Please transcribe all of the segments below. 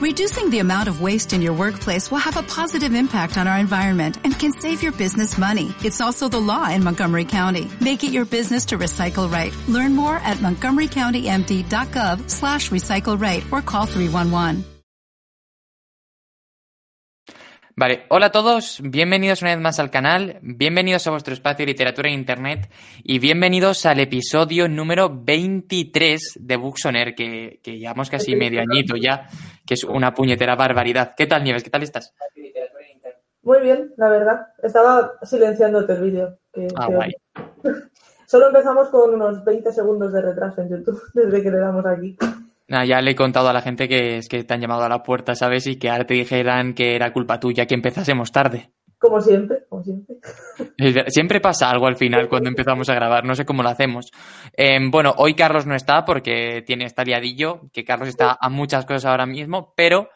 Reducing the amount of waste in your workplace will have a positive impact on our environment and can save your business money. It's also the law in Montgomery County. Make it your business to recycle right. Learn more at montgomerycountymd.gov slash recycle right or call 311. Vale, hola a todos, bienvenidos una vez más al canal, bienvenidos a vuestro espacio de literatura en internet y bienvenidos al episodio número 23 de Books on Air, que, que llevamos casi medio añito ya, que es una puñetera barbaridad. ¿Qué tal, Nieves? ¿Qué tal estás? Muy bien, la verdad. Estaba silenciándote el vídeo. que- Ah, que- guay. Solo empezamos con unos 20 segundos de retraso en YouTube desde que le damos aquí. Ya le he contado a la gente que es que te han llamado a la puerta, ¿sabes? Y que ahora te dijeran que era culpa tuya que empezásemos tarde. Como siempre, como siempre. Siempre pasa algo al final cuando empezamos a grabar, no sé cómo lo hacemos. Eh, bueno, hoy Carlos no está porque tiene esta liadillo, que Carlos está a muchas cosas ahora mismo, pero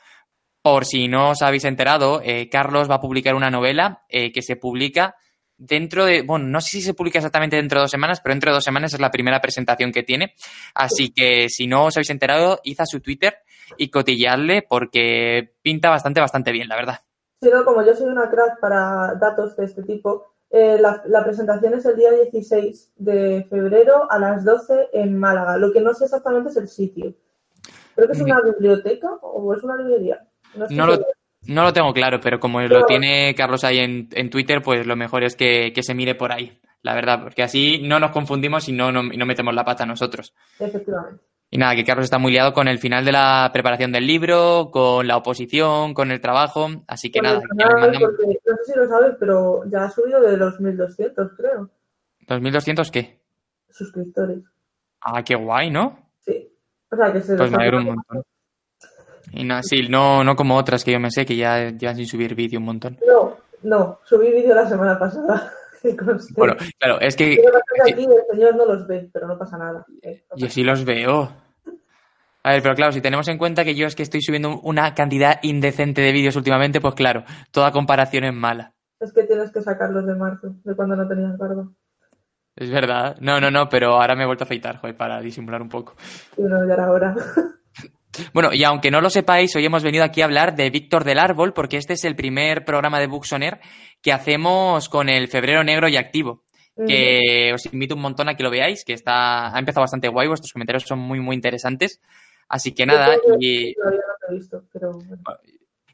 por si no os habéis enterado, eh, Carlos va a publicar una novela eh, que se publica dentro de, bueno, no sé si se publica exactamente dentro de dos semanas, pero dentro de dos semanas es la primera presentación que tiene. Así que si no os habéis enterado, id a su Twitter y cotilleadle porque pinta bastante, bastante bien, la verdad. Si no, como yo soy una crack para datos de este tipo, eh, la, la presentación es el día 16 de febrero a las 12 en Málaga. Lo que no sé exactamente es el sitio. Creo que es una biblioteca o es una librería. No, lo, segura. no lo tengo claro, pero como lo tiene Carlos ahí en, en Twitter, pues lo mejor es que, que se mire por ahí, la verdad, porque así no nos confundimos y no, no, y no metemos la pata nosotros. Efectivamente. Y nada, que Carlos está muy liado con el final de la preparación del libro, con la oposición, con el trabajo, así que nada, porque no sé si lo sabes, pero ya ha subido de los 1200, creo, ¿2200 qué? suscriptores. Ah, qué guay, ¿no? Sí. O sea, que se Pues me alegro un montón. Y nada, sí, no, no como otras que yo me sé, que ya llevan sin subir vídeo un montón. No, no, subí vídeo la semana pasada. Bueno, claro, es que que aquí el señor no los ve, pero no pasa nada. Eh, Yo sí los veo. A ver, pero claro, si tenemos en cuenta que yo es que estoy subiendo una cantidad indecente de vídeos últimamente, pues claro, toda comparación es mala. Es que tienes que sacarlos de marzo, de cuando no tenías barba. Es verdad. No, no, no, pero ahora me he vuelto a afeitar, joder, para disimular un poco. Y no, ya era hora. Bueno, y aunque no lo sepáis, hoy hemos venido aquí a hablar de Víctor del Árbol, porque este es el primer programa de Air que hacemos con el febrero negro y activo. Que os invito un montón a que lo veáis, que está, ha empezado bastante guay, vuestros comentarios son muy, muy interesantes. Así que nada, y Todavía no lo he visto, pero bueno.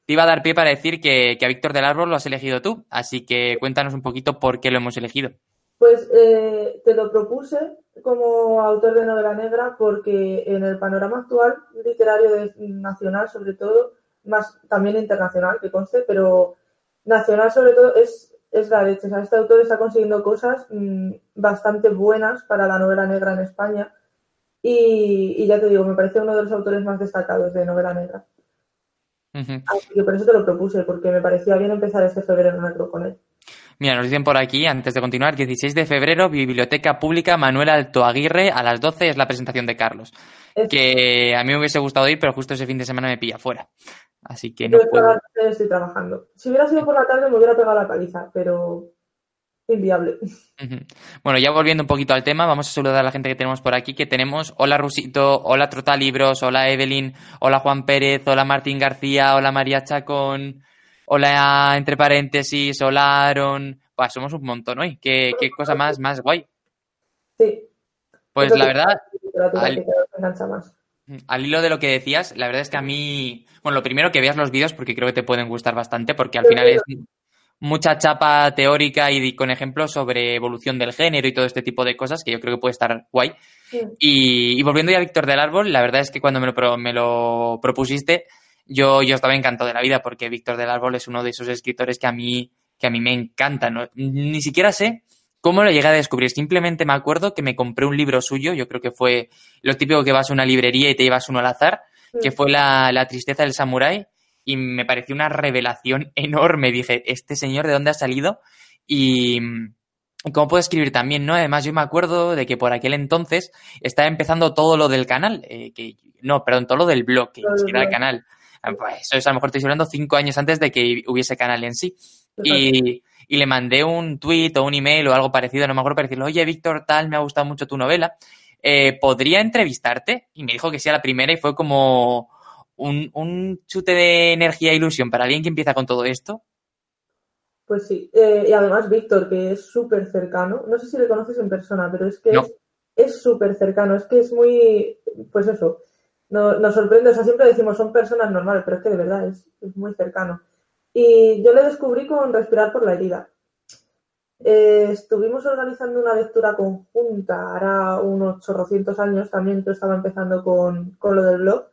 te iba a dar pie para decir que, que a Víctor del Árbol lo has elegido tú, así que cuéntanos un poquito por qué lo hemos elegido. Pues eh, te lo propuse como autor de novela negra porque en el panorama actual literario nacional sobre todo, más también internacional que conste, pero nacional sobre todo es, es la leche. O sea, este autor está consiguiendo cosas mm, bastante buenas para la novela negra en España y, y ya te digo, me parece uno de los autores más destacados de novela negra. Así que por eso te lo propuse, porque me parecía bien empezar este febrero negro con él. Mira, nos dicen por aquí, antes de continuar, 16 de febrero, Biblioteca Pública Manuel Alto Aguirre, a las 12 es la presentación de Carlos. Es- Que a mí me hubiese gustado ir, pero justo ese fin de semana me pilla fuera. Así que no Yo puedo. estoy trabajando. Si hubiera sido por la tarde me hubiera pegado la paliza, pero inviable. Bueno, ya volviendo un poquito al tema, vamos a saludar a la gente que tenemos por aquí, que tenemos. Hola Rusito, hola Trotalibros, hola Evelyn, hola Juan Pérez, hola Martín García, hola María Chacón, hola entre paréntesis, hola Aaron. Buah, somos un montón hoy. Qué, qué cosa más, más guay. Sí. Pues la verdad, literatura al- hilo de lo que decías, la verdad es que a mí, bueno, lo primero que veas los vídeos porque creo que te pueden gustar bastante porque al Sí, final es mucha chapa teórica y con ejemplos sobre evolución del género y todo este tipo de cosas que yo creo que puede estar guay. Sí. Y, y volviendo ya a Víctor del Árbol, la verdad es que cuando me lo, me lo propusiste, yo, yo estaba encantado de la vida porque Víctor del Árbol es uno de esos escritores que a mí, que a mí me encantan. ¿no? Ni siquiera sé cómo lo llegué a descubrir. Simplemente me acuerdo que me compré un libro suyo, yo creo que fue lo típico que vas a una librería y te llevas uno al azar, que fue la, la tristeza del samurái. Y me pareció una revelación enorme. Dije, ¿este señor de dónde ha salido? Y, cómo puede escribir también, ¿no? Además, yo me acuerdo de que por aquel entonces estaba empezando todo lo del canal, eh, que no, perdón, todo lo del blog, que ni el canal. Ah, Pues eso es, a lo mejor estoy hablando cinco años antes de que hubiese canal en sí. Y, y le mandé un tweet o un email o algo parecido, no me acuerdo, para decirle, oye, Víctor, tal, me ha gustado mucho tu novela. Eh, ¿Podría entrevistarte? Y me dijo que sí a la primera y fue como un, un chute de energía e ilusión para alguien que empieza con todo esto. Pues sí, eh, y además Víctor, que es súper cercano, no sé si le conoces en persona, pero es que es súper cercano, es que es muy, pues eso, no, nos sorprende, o sea, siempre decimos son personas normales, pero es que de verdad es, es muy cercano. Y yo le descubrí con Respirar por la herida. Eh, estuvimos organizando una lectura conjunta, hará unos chorrocientos años también, yo estaba empezando con, con lo del blog,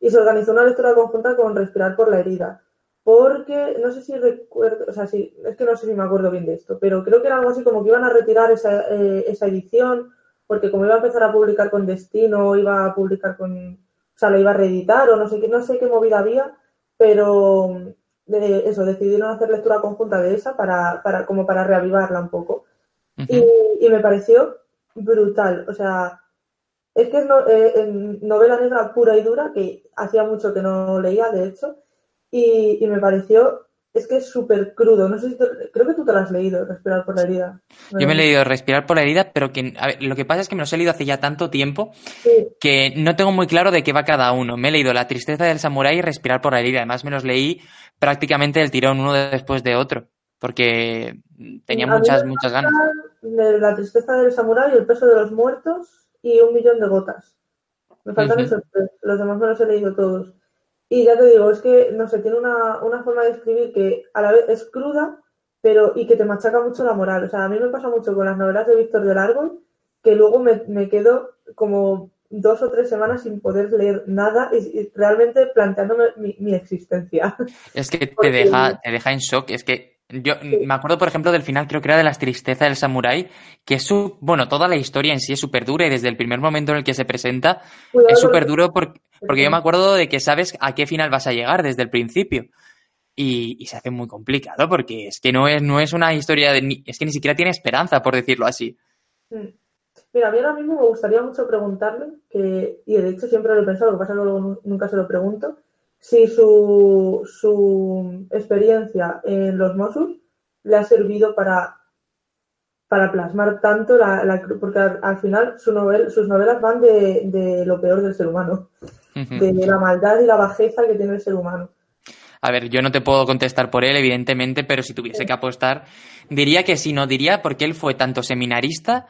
y se organizó una lectura conjunta con Respirar por la herida porque no sé si recuerdo, o sea, sí, es que no sé si me acuerdo bien de esto, pero creo que era algo así como que iban a retirar esa, eh, esa edición, porque como iba a empezar a publicar con Destino, iba a publicar con, o sea, la iba a reeditar o no sé qué, no sé qué movida había, pero de eso, decidieron hacer lectura conjunta de esa para, para como para reavivarla un poco. y, y, me pareció brutal, o sea, es que es no, eh, novela negra pura y dura, que hacía mucho que no leía, de hecho, y, me pareció, es que es súper crudo. No sé si creo que tú te lo has leído, Respirar por la herida. Yo me he leído Respirar por la herida, pero que lo que pasa es que me los he leído hace ya tanto tiempo que no tengo muy claro de qué va cada uno. Me he leído La tristeza del samurái y Respirar por la herida. Además me los leí prácticamente del tirón uno después de otro, porque tenía muchas, muchas ganas. la tristeza del samurái, el peso de los muertos y un millón de gotas. Me faltan esos tres. Los demás me los he leído todos. Y ya te digo, es que, no sé, tiene una, una forma de escribir que a la vez es cruda, pero y que te machaca mucho la moral. O sea, a mí me pasa mucho con las novelas de Víctor del Árbol, que luego me, me quedo como dos o tres semanas sin poder leer nada y, realmente planteándome mi, mi, existencia. Es que te, deja, te deja en shock. Es que yo me acuerdo, por ejemplo, del final, creo que era de las tristezas del samurái, que es su, bueno, toda la historia en sí es súper dura y desde el primer momento en el que se presenta es súper duro porque, porque yo me acuerdo de que sabes a qué final vas a llegar desde el principio. Y, se hace muy complicado porque es que no es, no es una historia de, es que ni siquiera tiene esperanza, por decirlo así. Mm. Mira, a mí ahora mismo me gustaría mucho preguntarle, que, y de hecho siempre lo he pensado, lo que pasa es que luego nunca se lo pregunto, si su, su experiencia en los Mossos le ha servido para, para plasmar tanto la, porque al, final su novel, sus novelas van de, de, lo peor del ser humano, de la maldad y la bajeza que tiene el ser humano. A ver, yo no te puedo contestar por él, evidentemente, pero si tuviese que apostar, diría que sí, no diría porque él fue tanto seminarista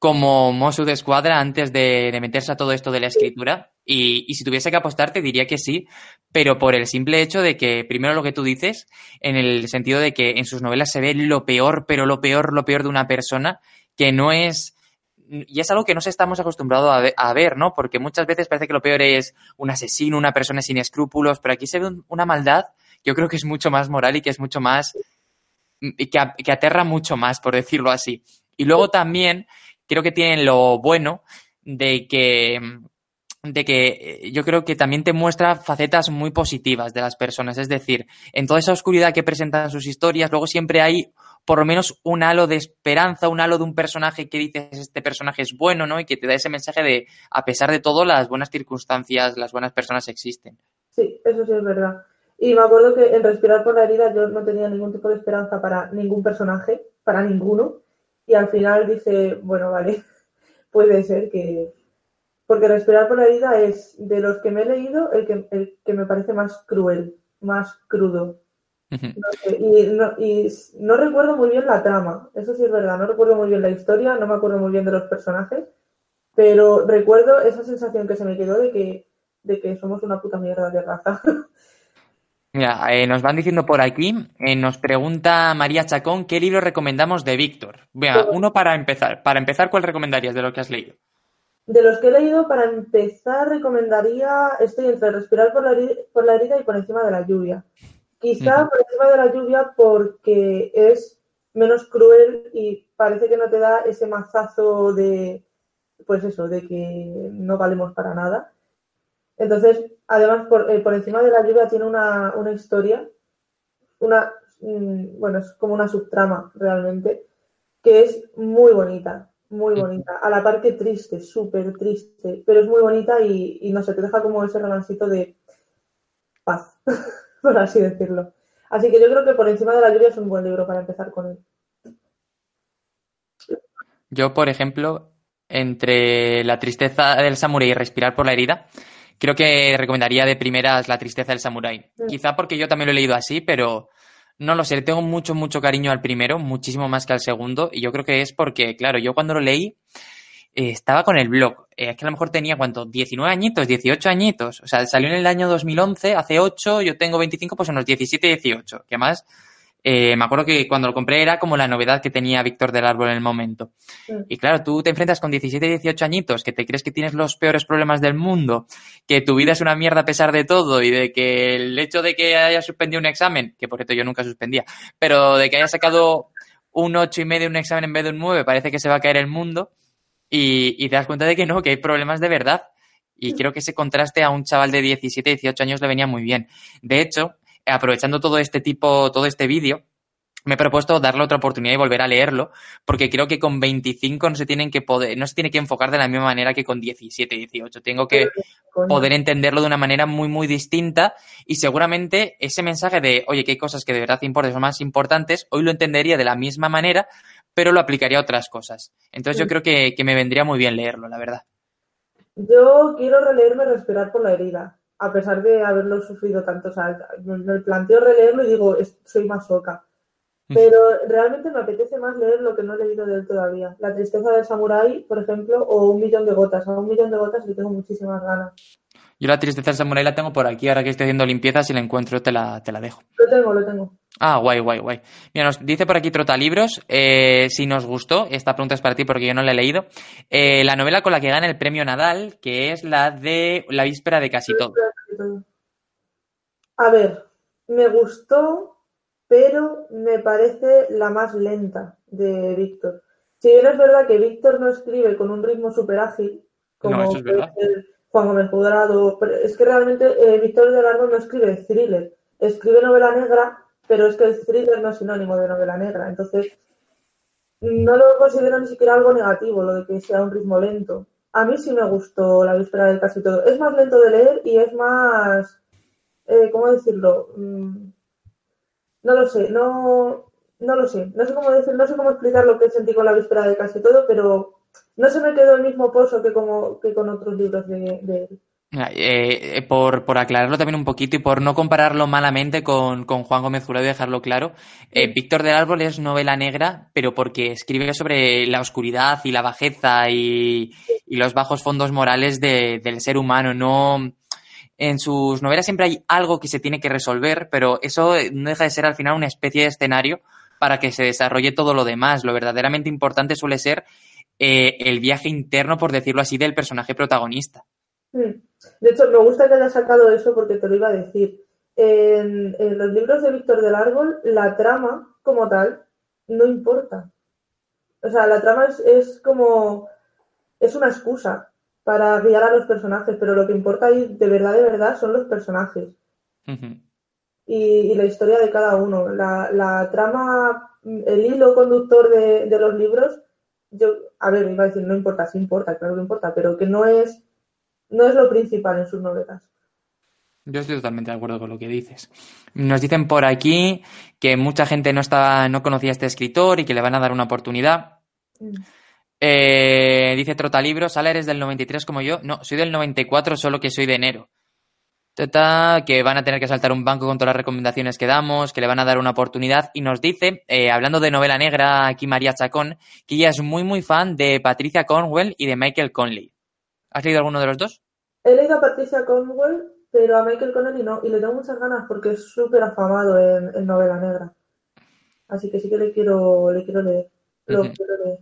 como Mosu de Escuadra antes de, meterse a todo esto de la escritura. Y, si tuviese que apostar, te diría que sí, pero por el simple hecho de que, primero lo que tú dices, en el sentido de que en sus novelas se ve lo peor, pero lo peor, lo peor de una persona, que no es. Y es algo que no estamos acostumbrados a ver, a ver, ¿no? Porque muchas veces parece que lo peor es un asesino, una persona sin escrúpulos, pero aquí se ve una maldad que yo creo que es mucho más moral y que es mucho más. que, que aterra mucho más, por decirlo así. Y luego también creo que tienen lo bueno de que de que eh, yo creo que también te muestra facetas muy positivas de las personas. Es decir, en toda esa oscuridad que presentan sus historias, luego siempre hay por lo menos un halo de esperanza, un halo de un personaje que dices este personaje es bueno, ¿no? Y que te da ese mensaje de, a pesar de todo, las buenas circunstancias, las buenas personas existen. Sí, eso sí es verdad. Y me acuerdo que en Respirar por la herida yo no tenía ningún tipo de esperanza para ningún personaje, para ninguno y al final dice, bueno, vale, puede ser que... Porque respirar por la herida es, de los que me he leído, el que, el que me parece más cruel, más crudo. y, no, y no recuerdo muy bien la trama, eso sí es verdad, no recuerdo muy bien la historia, no me acuerdo muy bien de los personajes, pero recuerdo esa sensación que se me quedó de que, de que somos una puta mierda de raza. Mira, eh, nos van diciendo por aquí, eh, nos pregunta María Chacón, ¿qué libro recomendamos de Víctor? Mira, uno para empezar. Para empezar, ¿cuál recomendarías de lo que has leído? De los que he leído, para empezar, recomendaría, estoy entre respirar por la, herida, por la herida y por encima de la lluvia. Quizá por encima de la lluvia porque es menos cruel y parece que no te da ese mazazo de, pues eso, de que no valemos para nada. Entonces, además, por, eh, por encima de la lluvia tiene una, una historia, una, mm, bueno, es como una subtrama realmente, que es muy bonita, muy bonita. A la par que triste, súper triste, pero es muy bonita y, y, no sé, te deja como ese romancito de paz, por así decirlo. Así que yo creo que por encima de la lluvia es un buen libro para empezar con él. Yo, por ejemplo, entre La tristeza del samurái y Respirar por la herida, creo que recomendaría de primeras La tristeza del samurái. Quizá porque yo también lo he leído así, pero no lo sé, le tengo mucho, mucho cariño al primero, muchísimo más que al segundo, y yo creo que es porque, claro, yo cuando lo leí eh, estaba con el blog, eh, es que a lo mejor tenía, ¿cuánto? 19 añitos, 18 añitos, o sea, salió en el año 2011, hace 8, yo tengo 25, pues unos 17, 18, que más eh, me acuerdo que cuando lo compré era como la novedad que tenía Víctor del Árbol en el momento. Y claro, tú te enfrentas con 17, 18 añitos, que te crees que tienes los peores problemas del mundo, que tu vida es una mierda a pesar de todo y de que el hecho de que hayas suspendido un examen, que por cierto yo nunca suspendía, pero de que hayas sacado un 8 y medio un examen en vez de un 9, parece que se va a caer el mundo y, y te das cuenta de que no, que hay problemas de verdad. Y creo que ese contraste a un chaval de 17, 18 años le venía muy bien. De hecho, aprovechando todo este tipo, todo este vídeo, me he propuesto darle otra oportunidad y volver a leerlo, porque creo que con 25 no se tienen que poder, no se tiene que enfocar de la misma manera que con 17, 18. Tengo que poder entenderlo de una manera muy, muy distinta y seguramente ese mensaje de, oye, que hay cosas que de verdad importan, son más importantes, hoy lo entendería de la misma manera, pero lo aplicaría a otras cosas. Entonces yo creo que, que me vendría muy bien leerlo, la verdad. Yo quiero releerme Respirar por la herida a pesar de haberlo sufrido tanto. O sea, me planteo releerlo y digo, soy más soca. Pero realmente me apetece más leer lo que no he leído de él todavía. La tristeza del samurái, por ejemplo, o Un millón de gotas. A un millón de gotas le tengo muchísimas ganas. Yo la tristeza del samurái la tengo por aquí, ahora que estoy haciendo limpieza, si la encuentro te la, te la dejo. Lo tengo, lo tengo. Ah, guay, guay, guay. Mira, nos dice por aquí Trotalibros, eh, si nos gustó, esta pregunta es para ti porque yo no la he leído, eh, la novela con la que gana el premio Nadal, que es la de La víspera de casi todo. A ver, me gustó, pero me parece la más lenta de Víctor. Si bien es verdad que Víctor no escribe con un ritmo súper ágil, como Juan Gómez Cuadrado, es que realmente eh, Víctor del Árbol no escribe thriller, escribe novela negra, pero es que el thriller no es sinónimo de novela negra. Entonces, no lo considero ni siquiera algo negativo, lo de que sea un ritmo lento. A mí sí me gustó La víspera del casi todo. Es más lento de leer y es más, eh, ¿cómo decirlo? Mm, no lo sé, no, no lo sé. No sé cómo decir, no sé cómo explicar lo que sentí con La víspera del casi todo, pero no se me quedó el mismo pozo que, como, que con otros libros de, él. Eh, eh, por, por, aclararlo también un poquito y por no compararlo malamente con, con Juan Gómez Jurado y dejarlo claro, eh, Víctor del Árbol es novela negra, pero porque escribe sobre la oscuridad y la bajeza y, y los bajos fondos morales de, del ser humano. No, en sus novelas siempre hay algo que se tiene que resolver, pero eso no deja de ser al final una especie de escenario para que se desarrolle todo lo demás. Lo verdaderamente importante suele ser el viaje interno, por decirlo así, del personaje protagonista. Hmm. De hecho, me gusta que haya sacado eso porque te lo iba a decir. En, los libros de Víctor del Árbol, la trama como tal no importa. O sea, la trama es, como. es una excusa para guiar a los personajes, pero lo que importa ahí de verdad, de verdad, son los personajes. y, la historia de cada uno. La, trama, el hilo conductor de, de, los libros, yo, a ver, iba a decir, no importa, sí importa, claro que importa, pero que no es no es lo principal en sus novelas. Yo estoy totalmente de acuerdo con lo que dices. Nos dicen por aquí que mucha gente no estaba, no conocía a este escritor y que le van a dar una oportunidad. Mm. Eh, dice Trotalibro, Sala eres del 93 como yo. No, soy del 94, solo que soy de enero. Tata, que van a tener que saltar un banco con todas las recomendaciones que damos, que le van a dar una oportunidad. Y nos dice, eh, hablando de novela negra, aquí María Chacón, que ella es muy, muy fan de Patricia Cornwell y de Michael Conley. ¿Has leído alguno de los dos? He leído a Patricia Cornwell, pero a Michael Connelly no, y le tengo muchas ganas porque es súper afamado en, novela negra. Así que sí que le quiero, le quiero leer. Lo quiero leer.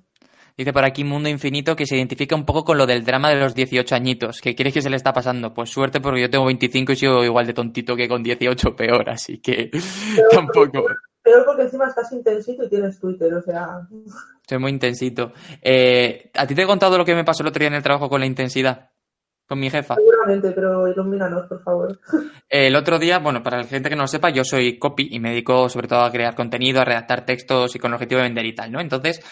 Dice por aquí Mundo Infinito que se identifica un poco con lo del drama de los 18 añitos. ¿Qué crees que se le está pasando? Pues suerte porque yo tengo 25 y sigo igual de tontito que con 18 peor, así que tampoco. Peor porque encima estás intensito y tienes Twitter, o sea. Soy muy intensito. Eh, ¿A ti te he contado lo que me pasó el otro día en el trabajo con la intensidad? Con mi jefa. Seguramente, pero ilumínanos, por favor. El otro día, bueno, para la gente que no lo sepa, yo soy copy y me dedico sobre todo a crear contenido, a redactar textos y con el objetivo de vender y tal, ¿no? Entonces,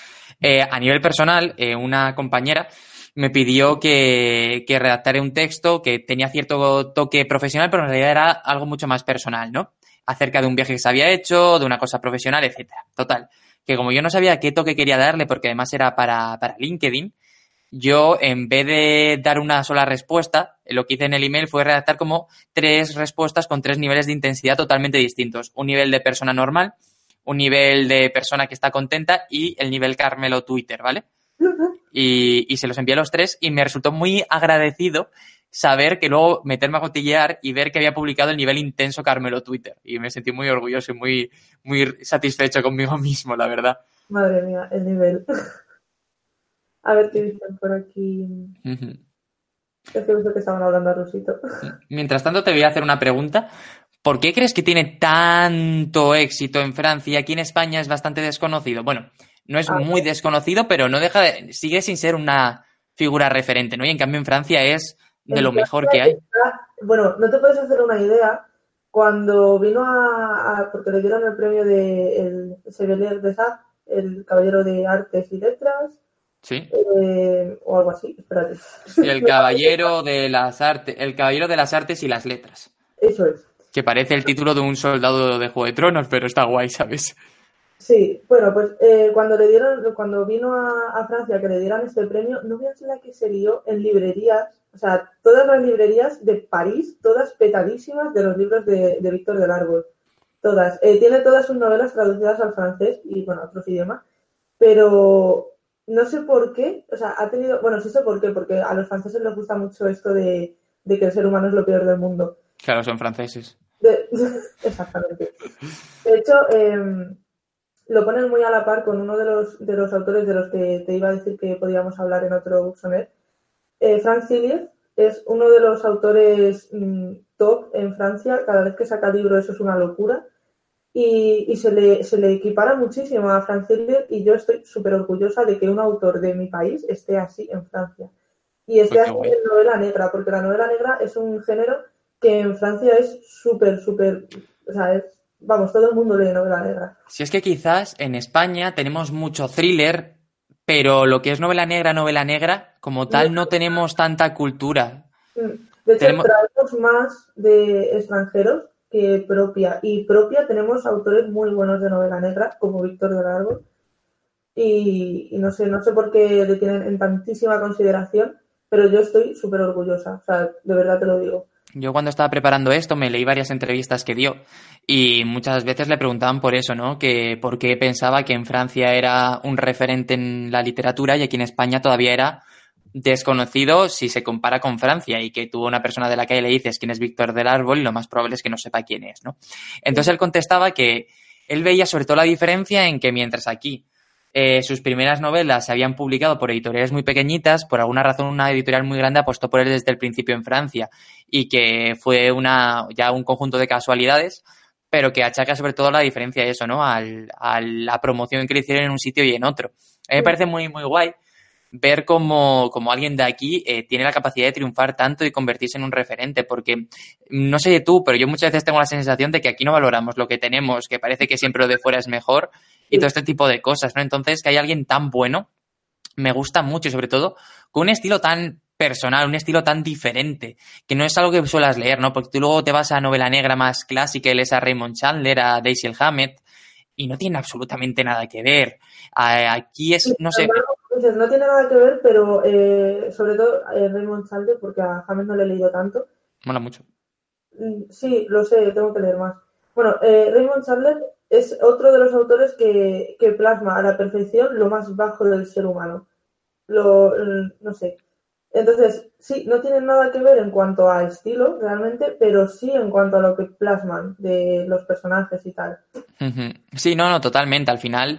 eh, a nivel personal, eh, una compañera me pidió que, que redactara un texto que tenía cierto toque profesional, pero en realidad era algo mucho más personal, ¿no? Acerca de un viaje que se había hecho, de una cosa profesional, etcétera. Total que como yo no sabía qué toque quería darle, porque además era para, para LinkedIn, yo en vez de dar una sola respuesta, lo que hice en el email fue redactar como tres respuestas con tres niveles de intensidad totalmente distintos. Un nivel de persona normal, un nivel de persona que está contenta y el nivel Carmelo Twitter, ¿vale? Y, y se los envié a los tres y me resultó muy agradecido saber que luego meterme a cotillear y ver que había publicado el nivel intenso Carmelo Twitter. Y me sentí muy orgulloso y muy, muy satisfecho conmigo mismo, la verdad. Madre mía, el nivel. A ver qué dicen por aquí. Es que que estaban hablando a Rusito. Mientras tanto, te voy a hacer una pregunta. ¿Por qué crees que tiene tanto éxito en Francia y aquí en España es bastante desconocido? Bueno, no es muy desconocido, pero no deja de, sigue sin ser una figura referente, ¿no? Y en cambio en Francia es de lo mejor que hay. bueno, no te puedes hacer una idea. Cuando vino a, porque le dieron el premio de el de Sade, el Caballero de Artes y Letras, Sí. Eh, o algo así, espérate. el caballero de las artes, el caballero de las artes y las letras. Eso es. Que parece el título de un soldado de Juego de Tronos, pero está guay, ¿sabes? Sí, bueno, pues eh, cuando le dieron, cuando vino a, Francia que le dieran este premio, no veas la que se lió en librerías, o sea, todas las librerías de París, todas petadísimas de los libros de, Víctor del Árbol. Todas. Eh, tiene todas sus novelas traducidas al francés y, bueno, a otros idiomas, pero no sé por qué, o sea, ha tenido, bueno, sí sé por qué, porque a los franceses les gusta mucho esto de, que el ser humano es lo peor del mundo. Claro, son franceses. exactamente. De hecho, em, lo ponen muy a la par con uno de los, de los autores de los que te iba a decir que podíamos hablar en otro Buxonet. Eh, Frank Sillier es uno de los autores mm, top en Francia. Cada vez que saca libro eso es una locura y, se, le, se, le, equipara muchísimo a Franz y yo estoy súper orgullosa de que un autor de mi país esté así en Francia. Y esté así en novela negra, porque la novela negra es un género que en Francia es súper, súper, o sea, es, vamos, todo el mundo lee novela negra. Si es que quizás en España tenemos mucho thriller, pero lo que es novela negra, novela negra, como tal, no tenemos tanta cultura. Mm. De hecho, traemos más de extranjeros que propia. Y propia tenemos autores muy buenos de novela negra, como Víctor del Árbol. Y, no sé, no sé por qué le tienen en tantísima consideración, pero yo estoy súper orgullosa, o sea, de verdad te lo digo. Yo cuando estaba preparando esto me leí varias entrevistas que dio y muchas veces le preguntaban por eso, ¿no? Que por qué pensaba que en Francia era un referente en la literatura y aquí en España todavía era desconocido si se compara con Francia y que tuvo una persona de la calle le dices quién es Víctor del Árbol y lo más probable es que no sepa quién es, ¿no? Entonces él contestaba que él veía sobre todo la diferencia en que mientras aquí eh, sus primeras novelas se habían publicado por editoriales muy pequeñitas, por alguna razón una editorial muy grande apostó por él desde el principio en Francia y que fue una ya un conjunto de casualidades, pero que achaca sobre todo la diferencia de eso, ¿no? Al, a la promoción que le hicieron en un sitio y en otro. A mí me parece muy, muy guay ver cómo, alguien de aquí eh, tiene la capacidad de triunfar tanto y convertirse en un referente, porque no sé tú, pero yo muchas veces tengo la sensación de que aquí no valoramos lo que tenemos, que parece que siempre lo de fuera es mejor y todo este tipo de cosas, ¿no? Entonces, que hay alguien tan bueno, me gusta mucho y sobre todo con un estilo tan personal, un estilo tan diferente, que no es algo que suelas leer, ¿no? Porque tú luego te vas a novela negra más clásica, él es a Raymond Chandler, a Daisy Hammett, y no tiene absolutamente nada que ver. Aquí es, no sé no tiene nada que ver, pero eh, sobre todo eh, Raymond Chandler, porque a James no le he leído tanto. Mola mucho. Mm, sí, lo sé, tengo que leer más. Bueno, eh, Raymond Chandler es otro de los autores que, plasma a la perfección lo más bajo del ser humano. Lo, mm, no sé. Entonces, sí, no tiene nada que ver en cuanto a estilo, realmente, pero sí en cuanto a lo que plasman de los personajes y tal. Sí, no, no, totalmente. Al final,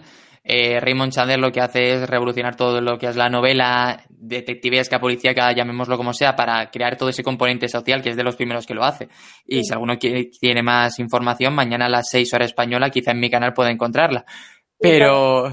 eh, Raymond Chandler lo que hace es revolucionar todo lo que es la novela detectivesca, policíaca, llamémoslo como sea, para crear todo ese componente social que es de los primeros que lo hace. Y si alguno tiene más información, mañana a las 6 horas española, quizá en mi canal pueda encontrarla. Pero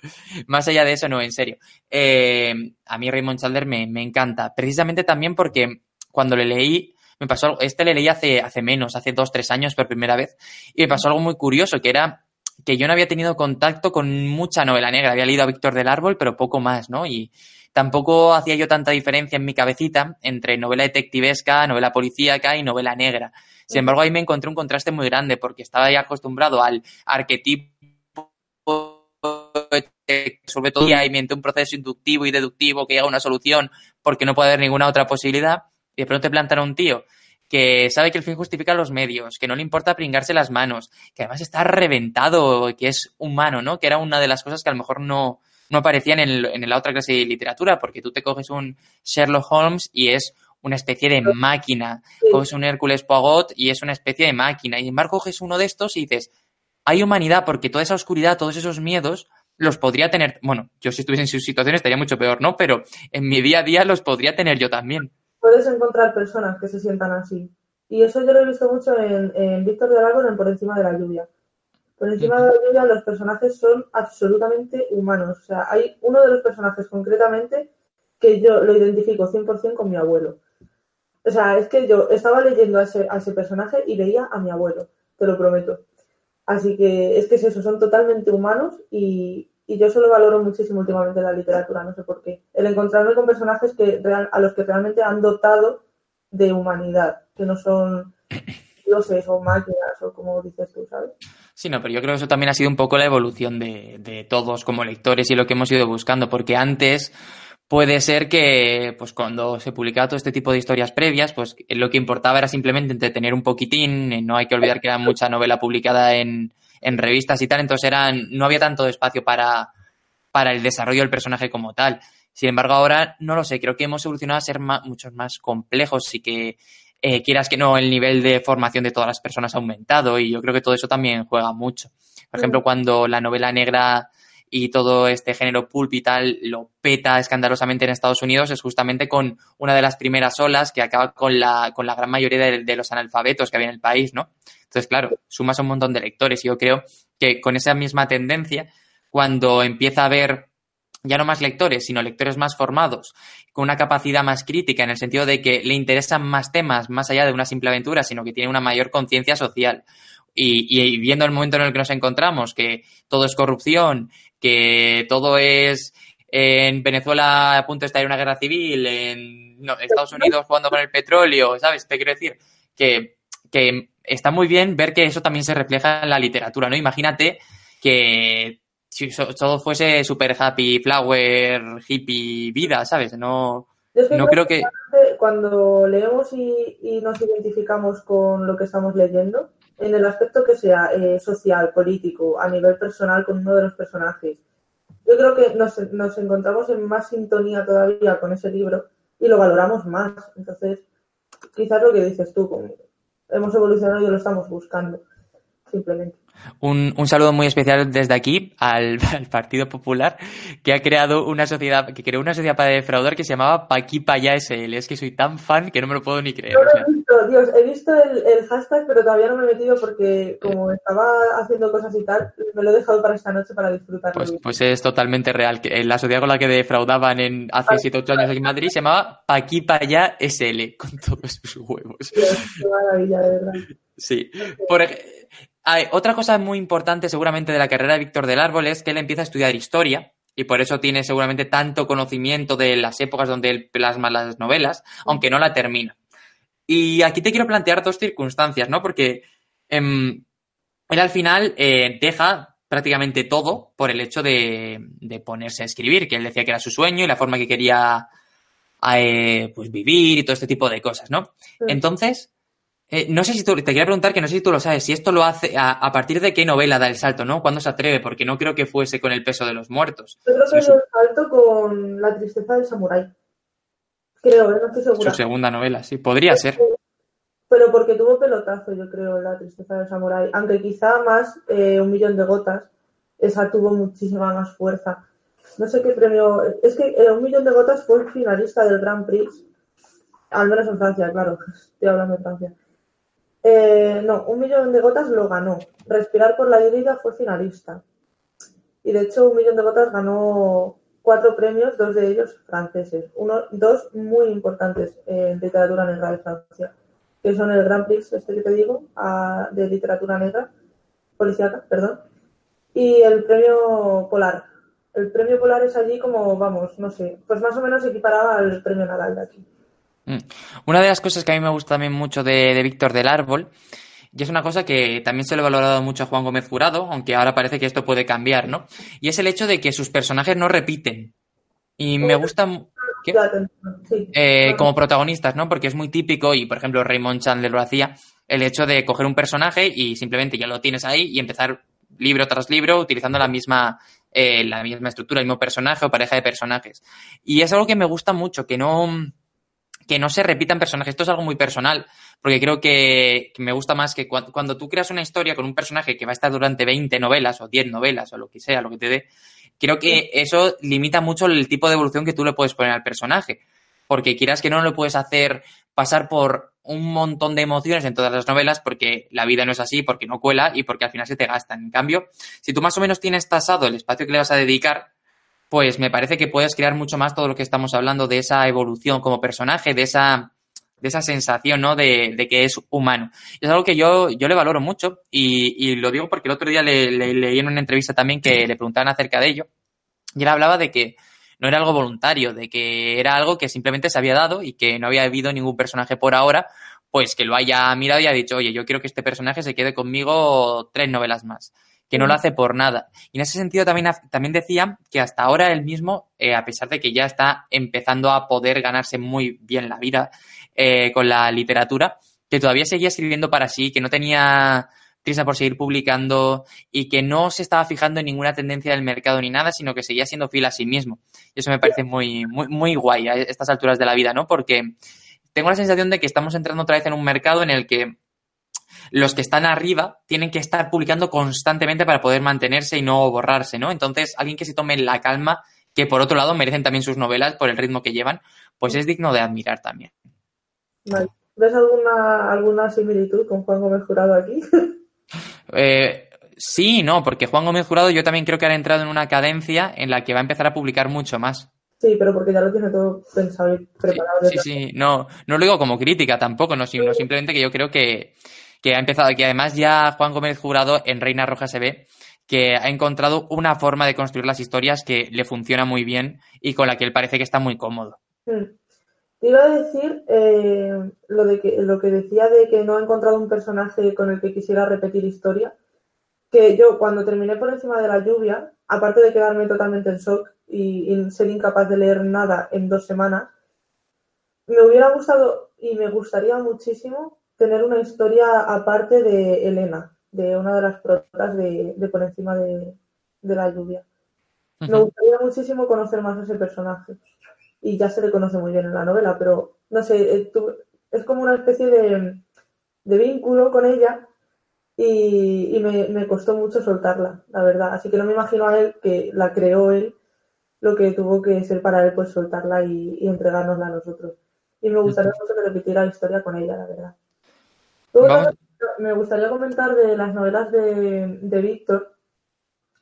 más allá de eso, no, en serio. Eh, a mí Raymond Chandler me, me, encanta, precisamente también porque cuando le leí, me pasó, este le leí hace, hace menos, hace dos, tres años por primera vez, y me pasó algo muy curioso, que era que yo no había tenido contacto con mucha novela negra. Había leído a Víctor del Árbol, pero poco más, ¿no? Y tampoco hacía yo tanta diferencia en mi cabecita entre novela detectivesca, novela policíaca y novela negra. Sin embargo, ahí me encontré un contraste muy grande porque estaba ya acostumbrado al arquetipo que resuelve todo y mediante un proceso inductivo y deductivo que llega a una solución porque no puede haber ninguna otra posibilidad, y de pronto te plantan a un tío que sabe que el fin justifica los medios, que no le importa pringarse las manos, que además está reventado, que es humano, ¿no? Que era una de las cosas que a lo mejor no, no aparecían en, en la otra clase de literatura, porque tú te coges un Sherlock Holmes y es una especie de máquina, coges un Hércules Poirot y es una especie de máquina, y en embargo coges uno de estos y dices, hay humanidad porque toda esa oscuridad, todos esos miedos los podría tener, bueno, yo si estuviese en su situación estaría mucho peor, ¿no? Pero en mi día a día los podría tener yo también puedes encontrar personas que se sientan así. Y eso yo lo he visto mucho en, Víctor de Aragón en Por encima de la lluvia. Por encima de la lluvia los personajes son absolutamente humanos. O sea, hay uno de los personajes concretamente que yo lo identifico 100% con mi abuelo. O sea, es que yo estaba leyendo a ese, a ese personaje y veía a mi abuelo, te lo prometo. Así que es que es eso, son totalmente humanos y, y yo eso lo valoro muchísimo últimamente en la literatura, no sé por qué. El encontrarme con personajes que a los que realmente han dotado de humanidad, que no son dioses o máquinas o como dices tú, ¿sabes? Sí, no, pero yo creo que eso también ha sido un poco la evolución de, de todos como lectores y lo que hemos ido buscando, porque antes puede ser que, pues cuando se publicaba todo este tipo de historias previas, pues lo que importaba era simplemente entretener un poquitín, no hay que olvidar que era mucha novela publicada en, en revistas y tal, entonces eran, no había tanto espacio para, para el desarrollo del personaje como tal. Sin embargo, ahora no lo sé, creo que hemos evolucionado a ser muchos más complejos y que eh, quieras que no, el nivel de formación de todas las personas ha aumentado y yo creo que todo eso también juega mucho. Por ejemplo, mm. cuando la novela negra y todo este género pulp y tal lo peta escandalosamente en Estados Unidos es justamente con una de las primeras olas que acaba con la, con la gran mayoría de, los analfabetos que había en el país, ¿no? Entonces, claro, sumas un montón de lectores y yo creo que con esa misma tendencia, cuando empieza a haber ya no más lectores, sino lectores más formados, con una capacidad más crítica, en el sentido de que le interesan más temas más allá de una simple aventura, sino que tiene una mayor conciencia social. Y, viendo el momento en el que nos encontramos, que todo es corrupción, que todo es en Venezuela a punto de estar en una guerra civil, en Estados Unidos jugando con el petróleo, ¿sabes? Te quiero decir que, que está muy bien ver que eso también se refleja en la literatura, ¿no? Imagínate que si todo fuese super happy, flower, hippie, vida, ¿sabes? No, no creo que... Cuando leemos y, y, nos identificamos con lo que estamos leyendo, en el aspecto que sea eh, social, político, a nivel personal con uno de los personajes. Yo creo que nos, nos encontramos en más sintonía todavía con ese libro y lo valoramos más. Entonces, quizás lo que dices tú, hemos evolucionado y lo estamos buscando, simplemente. Un, un, saludo muy especial desde aquí al, Partido Popular, que ha creado una sociedad, que creó una sociedad para defraudar que se llamaba Paqui Paya SL. Es que soy tan fan que no me lo puedo ni creer. No lo he visto, Dios, he visto el, hashtag, pero todavía no me he metido porque como estaba haciendo cosas y tal, me lo he dejado para esta noche para disfrutarlo. Pues, pues es totalmente real. Eh, la sociedad con la que defraudaban en, hace 7 8 años aquí en Madrid se llamaba Paqui Paya SL, con todos sus huevos. qué maravilla, de verdad. Sí. Por ejemplo otra cosa muy importante seguramente de la carrera de Víctor del Árbol es que él empieza a estudiar historia y por eso tiene seguramente tanto conocimiento de las épocas donde él plasma las novelas, aunque no la termina. Y aquí te quiero plantear dos circunstancias, ¿no? Porque em, él al final eh, deja prácticamente todo por el hecho de, ponerse a escribir, que él decía que era su sueño y la forma que quería eh, pues vivir y todo este tipo de cosas, ¿no? Entonces, eh, no sé si tú, te quería preguntar que no sé si tú lo sabes, si esto lo hace, a, partir de qué novela da el salto, ¿no? ¿Cuándo se atreve? Porque no creo que fuese con el peso de los muertos. Yo creo que dio el salto con La tristeza del samurái. Creo, ¿eh? no estoy segura. Su segunda novela, sí, podría ser. Pero porque tuvo pelotazo, yo creo, La tristeza del samurái. Aunque quizá más eh, Un millón de gotas, esa tuvo muchísima más fuerza. No sé qué premio. Es que Un millón de gotas fue el finalista del Grand Prix. Al menos en Francia, claro. Estoy hablando de Francia. Eh, no, un millón de gotas lo ganó. Respirar por la herida fue finalista. Y de hecho, un millón de gotas ganó cuatro premios, dos de ellos franceses. Uno, dos muy importantes en literatura negra de Francia, que son el Grand Prix, este que te digo, de literatura negra, policíaca, perdón, y el premio Polar. El premio Polar es allí como, vamos, no sé, pues más o menos equiparaba al premio Nadal de aquí. Mm. Una de las cosas que a mí me gusta también mucho de, Víctor del Árbol Y es una cosa que también se le ha valorado mucho a Juan Gómez Jurado, aunque ahora parece que esto puede cambiar, ¿no? Y es el hecho de que sus personajes no repiten. Y me gusta eh, como protagonistas, ¿no? Porque es muy típico, y por ejemplo Raymond Chandler lo hacía, el hecho de coger un personaje y simplemente ya lo tienes ahí y empezar libro tras libro utilizando la misma, eh, la misma estructura, el mismo personaje o pareja de personajes. Y es algo que me gusta mucho, que no, que no se repitan personajes. Esto es algo muy personal, porque creo que, me gusta más que cuando, tú creas una historia con un personaje que va a estar durante 20 novelas o 10 novelas o lo que sea, lo que te dé, creo que eso limita mucho el tipo de evolución que tú le puedes poner al personaje. Porque quieras que no lo puedes hacer pasar por un montón de emociones en todas las novelas porque la vida no es así, porque no cuela y porque al final se te gastan. En cambio, si tú más o menos tienes tasado el espacio que le vas a dedicar, pues me parece que puedes crear mucho más todo lo que estamos hablando de esa evolución como personaje, de esa, de esa sensación, ¿no? De, que es humano. es algo que yo, yo le valoro mucho y, lo digo porque el otro día le, leí en una entrevista también que le preguntaban acerca de ello y él hablaba de que no era algo voluntario, de que era algo que simplemente se había dado y que no había habido ningún personaje por ahora, pues que lo haya mirado y ha dicho, oye, yo quiero que este personaje se quede conmigo tres novelas más que no lo hace por nada. Y en ese sentido también, también decía que hasta ahora él mismo, eh, a pesar de que ya está empezando a poder ganarse muy bien la vida eh, con la literatura, que todavía seguía escribiendo para sí, que no tenía prisa por seguir publicando y que no se estaba fijando en ninguna tendencia del mercado ni nada, sino que seguía siendo fiel a sí mismo. Y eso me parece muy, muy, muy guay a estas alturas de la vida, ¿no? Porque tengo la sensación de que estamos entrando otra vez en un mercado en el que los que están arriba tienen que estar publicando constantemente para poder mantenerse y no borrarse, ¿no? Entonces, alguien que se tome la calma, que por otro lado merecen también sus novelas por el ritmo que llevan, pues es digno de admirar también. ¿Ves alguna, alguna similitud con Juan Gómez Jurado aquí? eh, sí, no, porque Juan Gómez Jurado yo también creo que ha entrado en una cadencia en la que va a empezar a publicar mucho más. Sí, pero porque ya lo tiene todo pensado y preparado. Sí, sí, no, no lo digo como crítica tampoco, no, sino simplemente que yo creo que, que ha empezado, que además ya Juan Gómez Jurado en Reina Roja se ve que ha encontrado una forma de construir las historias que le funciona muy bien y con la que él parece que está muy cómodo. Te iba a decir eh, lo, de que, lo que decía de que no ha encontrado un personaje con el que quisiera repetir historia, que yo cuando terminé por encima de la lluvia, aparte de quedarme totalmente en shock y, y ser incapaz de leer nada en dos semanas, me hubiera gustado y me gustaría muchísimo tener una historia aparte de Elena, de una de las protas de, Por encima de, la lluvia. Me gustaría muchísimo conocer más a ese personaje. Y ya se le conoce muy bien en la novela, pero no sé, eh, es como una especie de, vínculo con ella y, me, costó mucho soltarla, la verdad. Así que no me imagino a él, que la creó él, lo que tuvo que ser para él pues soltarla y, y entregárnosla a nosotros. Y me gustaría mucho que repitiera la historia con ella, la verdad me gustaría comentar de las novelas de, Víctor,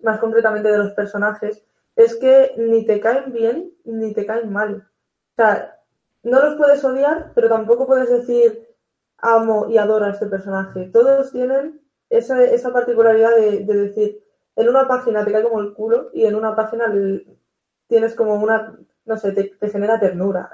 más concretamente de los personajes, es que ni te caen bien ni te caen mal. O sea, no los puedes odiar, pero tampoco puedes decir amo y adoro a este personaje. Todos tienen esa, esa particularidad de, decir, en una página te cae como el culo y en una página tienes como una, no sé, te, genera ternura.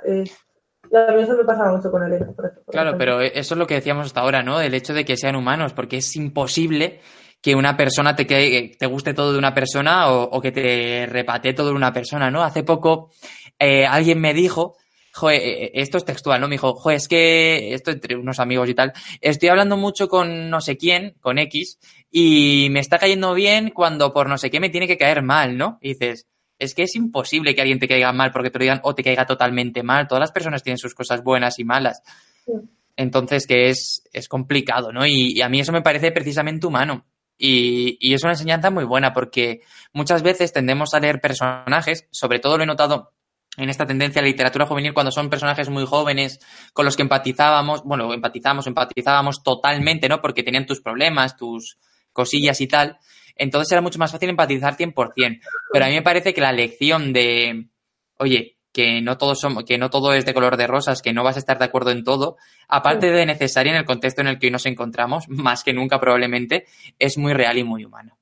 A mí eso me pasaba mucho con el por Claro, pero eso es lo que decíamos hasta ahora, ¿no? El hecho de que sean humanos, porque es imposible que una persona te, guste todo de una persona o, que te repate todo de una persona, ¿no? Hace poco eh, alguien me dijo, joder, eh, eh, esto es textual, ¿no? Me dijo, joder, es que, esto entre unos amigos y tal, estoy hablando mucho con no sé quién, con X, y me está cayendo bien cuando por no sé qué me tiene que caer mal, ¿no? Y dices, es que es imposible que alguien te caiga mal porque te lo digan o te caiga totalmente mal. Todas las personas tienen sus cosas buenas y malas. Entonces, que es, es complicado, ¿no? Y, a mí eso me parece precisamente humano. Y, y, es una enseñanza muy buena porque muchas veces tendemos a leer personajes, sobre todo lo he notado en esta tendencia a la literatura juvenil cuando son personajes muy jóvenes con los que empatizábamos, bueno, empatizamos, empatizábamos totalmente, ¿no? Porque tenían tus problemas, tus cosillas y tal. Entonces era mucho más fácil empatizar 100%. Pero a mí me parece que la lección de, oye, que no todos somos, que no todo es de color de rosas, que no vas a estar de acuerdo en todo, aparte de necesaria en el contexto en el que hoy nos encontramos, más que nunca probablemente, es muy real y muy humano.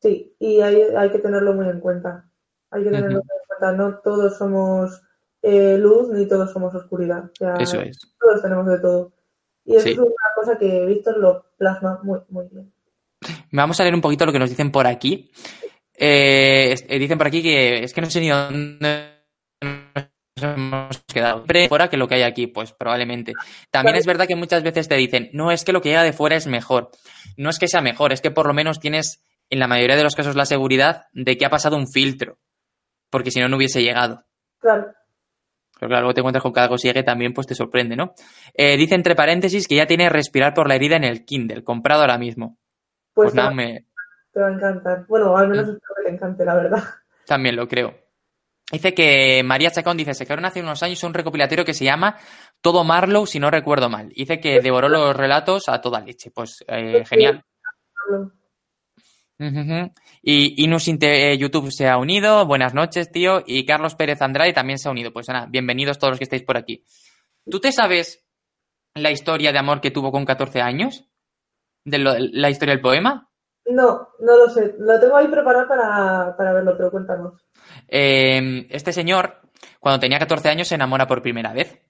Sí, y hay, hay que tenerlo muy en cuenta. Hay que tenerlo muy en cuenta. No todos somos eh, luz ni todos somos oscuridad. Eso es. Todos tenemos de todo. Y eso es una cosa que Víctor lo plasma muy, muy bien. Vamos a leer un poquito lo que nos dicen por aquí. Eh, eh, dicen por aquí que es que no sé ni dónde nos hemos quedado. Fuera que lo que hay aquí, pues probablemente. También es verdad que muchas veces te dicen, no es que lo que llega de fuera es mejor. No es que sea mejor, es que por lo menos tienes, en la mayoría de los casos, la seguridad de que ha pasado un filtro. Porque si no, no hubiese llegado. Claro. Pero claro, luego te encuentras con que algo sigue también, pues te sorprende, ¿no? Eh, dice entre paréntesis que ya tiene respirar por la herida en el Kindle, comprado ahora mismo. Pues, Pues te, nada, va, me, te va a encantar. Bueno, al menos espero que le encante, la verdad. También lo creo. Dice que María Chacón dice, sacaron hace unos años un recopilatorio que se llama Todo Marlow, si no recuerdo mal. Dice que devoró los relatos a toda leche. Pues eh, genial. Ujú, ujú. Y Inus eh, YouTube se ha unido. Buenas noches, tío. Y Carlos Pérez Andrade también se ha unido. Pues nada, bienvenidos todos los que estáis por aquí. ¿Tú te sabes la historia de amor que tuvo con 14 años? ¿De lo- la historia del poema? No, no lo sé. Lo tengo ahí preparado para, para verlo, pero cuéntanos. Eh, este señor, cuando tenía 14 años, se enamora por primera vez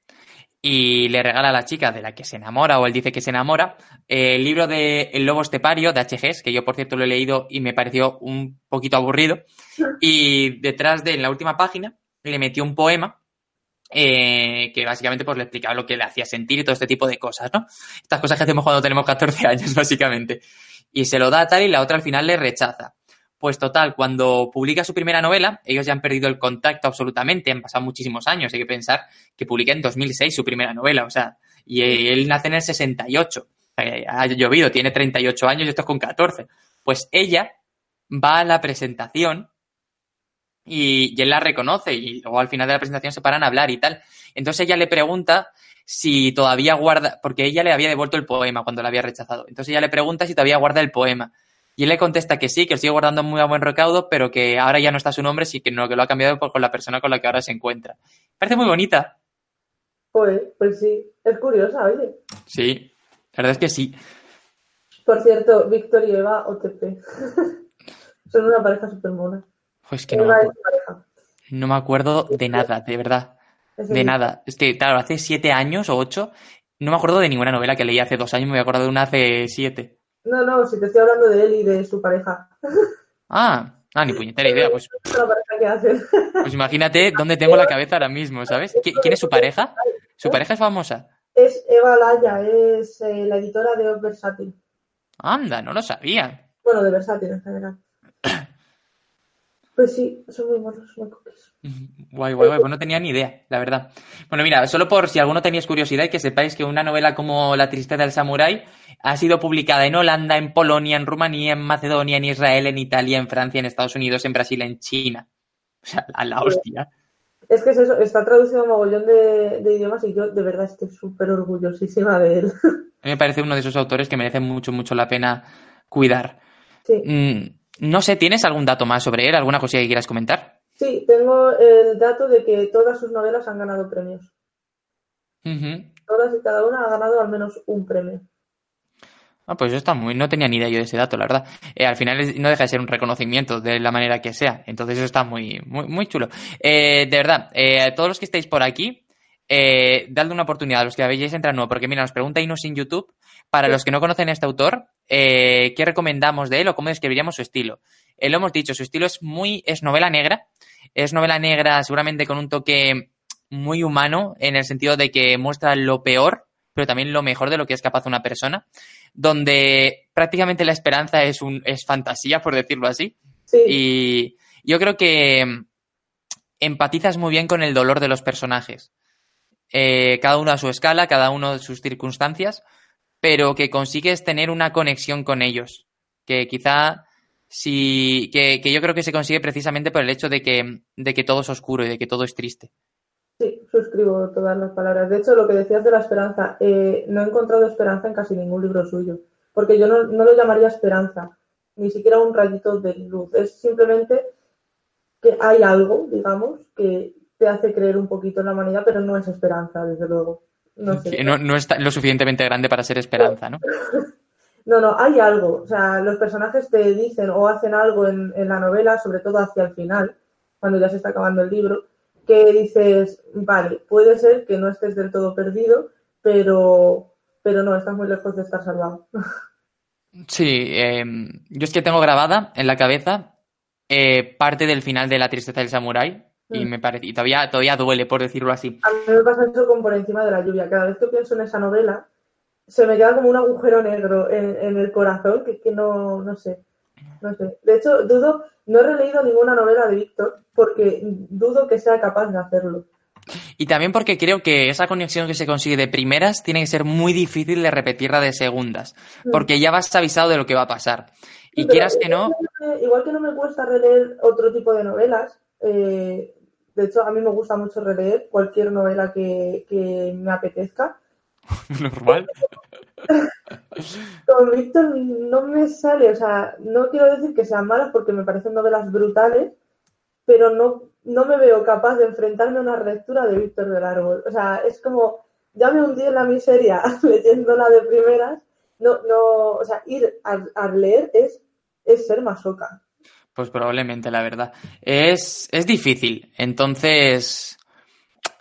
y le regala a la chica de la que se enamora, o él dice que se enamora, eh, el libro de El lobo estepario de H.G.S., que yo por cierto lo he leído y me pareció un poquito aburrido. Y detrás de, en la última página, le metió un poema eh, que básicamente pues, le explicaba lo que le hacía sentir y todo este tipo de cosas, ¿no? Estas cosas que hacemos cuando tenemos 14 años, básicamente. Y se lo da a tal y la otra al final le rechaza. Pues total, cuando publica su primera novela, ellos ya han perdido el contacto absolutamente, han pasado muchísimos años, hay que pensar que publica en 2006 su primera novela, o sea, y él nace en el 68, Eh, ha llovido, tiene 38 años y esto es con 14. Pues ella va a la presentación y, y él la reconoce y luego al final de la presentación se paran a hablar y tal. Entonces ella le pregunta si todavía guarda, porque ella le había devuelto el poema cuando la había rechazado. Entonces ella le pregunta si todavía guarda el poema. Y él le contesta que sí, que lo sigue guardando muy a buen recaudo, pero que ahora ya no está su nombre, sí que no, que lo ha cambiado por- con la persona con la que ahora se encuentra. Parece muy bonita. Pues, pues sí, es curiosa, oye. Sí, la verdad es que sí. Por cierto, Víctor y Eva OTP. Son una pareja súper mona. Es que no me, acuerdo, no me acuerdo de nada, de verdad. De nada. Es que, claro, hace siete años o ocho, no me acuerdo de ninguna novela que leí hace dos años, me voy a acordar de una hace siete. No, no, si te estoy hablando de él y de su pareja. Ah, ah, ni puñetera idea. Pues, pues imagínate dónde tengo la cabeza ahora mismo, ¿sabes? ¿Qui- ¿Quién es su pareja? ¿Su pareja es famosa? Es Eva Laya, es eh, la editora de Os Versátil. Anda, no lo sabía. Bueno, de Versátil en general. Pues sí, son muy monos, muy cookies. Guay, guay, guay, pues no tenía ni idea, la verdad. Bueno, mira, solo por si alguno teníais curiosidad y que sepáis que una novela como La tristeza del samurái ha sido publicada en Holanda, en Polonia, en Rumanía, en Macedonia, en Israel, en Italia, en Francia, en Estados Unidos, en Brasil, en China. O sea, a la hostia. Es que es eso, está traducido a mogollón de, de idiomas y yo de verdad estoy súper orgullosísima de él. A mí me parece uno de esos autores que merece mucho, mucho la pena cuidar. Sí, Mm, no sé, ¿tienes algún dato más sobre él? ¿Alguna cosilla que quieras comentar? sí, tengo el dato de que todas sus novelas han ganado premios. Todas y cada una ha ganado al menos un premio. Ah, pues eso está muy. No tenía ni idea yo de ese dato, la verdad. Eh, al final es- no deja de ser un reconocimiento de la manera que sea. Entonces eso está muy, muy, muy chulo. Eh, de verdad, eh, todos los que estáis por aquí, eh, dadle una oportunidad a los que habéis entrado nuevo, porque mira, nos pregunta Inos en YouTube, para los que no conocen a este autor, eh, ¿qué recomendamos de él o cómo describiríamos su estilo? Eh, lo hemos dicho, su estilo es muy, es novela negra. Es novela negra seguramente con un toque muy humano, en el sentido de que muestra lo peor, pero también lo mejor de lo que es capaz una persona donde prácticamente la esperanza es un es fantasía, por decirlo así. Sí, Y yo creo que empatizas muy bien con el dolor de los personajes. Eh, cada uno a su escala, cada uno de sus circunstancias, pero que consigues tener una conexión con ellos. Que quizá que, que yo creo que se consigue precisamente por el hecho de que, de que todo es oscuro y de que todo es triste. sí, suscribo todas las palabras. De hecho, lo que decías de la esperanza, eh, no he encontrado esperanza en casi ningún libro suyo, porque yo no, no lo llamaría esperanza, ni siquiera un rayito de luz. Es simplemente que hay algo, digamos, que te hace creer un poquito en la humanidad, pero no es esperanza, desde luego. No sé. Que no, no es lo suficientemente grande para ser esperanza, ¿no? No, no, hay algo. O sea, los personajes te dicen o hacen algo en, en la novela, sobre todo hacia el final, cuando ya se está acabando el libro, que dices, vale, puede ser que no estés del todo perdido, pero, pero no, estás muy lejos de estar salvado. Sí, em, yo es que tengo grabada en la cabeza eh, parte del final de La tristeza del samurái y Mm. me parece, y todavía, todavía duele, por decirlo así. A mí me pasa eso con Por encima de la lluvia. Cada vez que pienso en esa novela, se me queda como un agujero negro en, en el corazón, que es que no, no sé. No sé. De hecho, dudo, no he releído ninguna novela de Víctor porque dudo que sea capaz de hacerlo. Y también porque creo que esa conexión que se consigue de primeras tiene que ser muy difícil de repetirla de segundas, Mm. porque ya vas avisado de lo que va a pasar. Y pero quieras que no, Igual que no me cuesta releer otro tipo de novelas, eh, de hecho a mí me gusta mucho releer cualquier novela que, que me apetezca. normal. Con Víctor no me sale, o sea, no quiero decir que sean malas porque me parecen novelas brutales, pero no, no me veo capaz de enfrentarme a una lectura de Víctor del Árbol. O sea, es como, ya me hundí en la miseria leyéndola de primeras. No, no, o sea, ir a, a leer es, es ser masoca. Pues probablemente, la verdad. Es, es difícil, entonces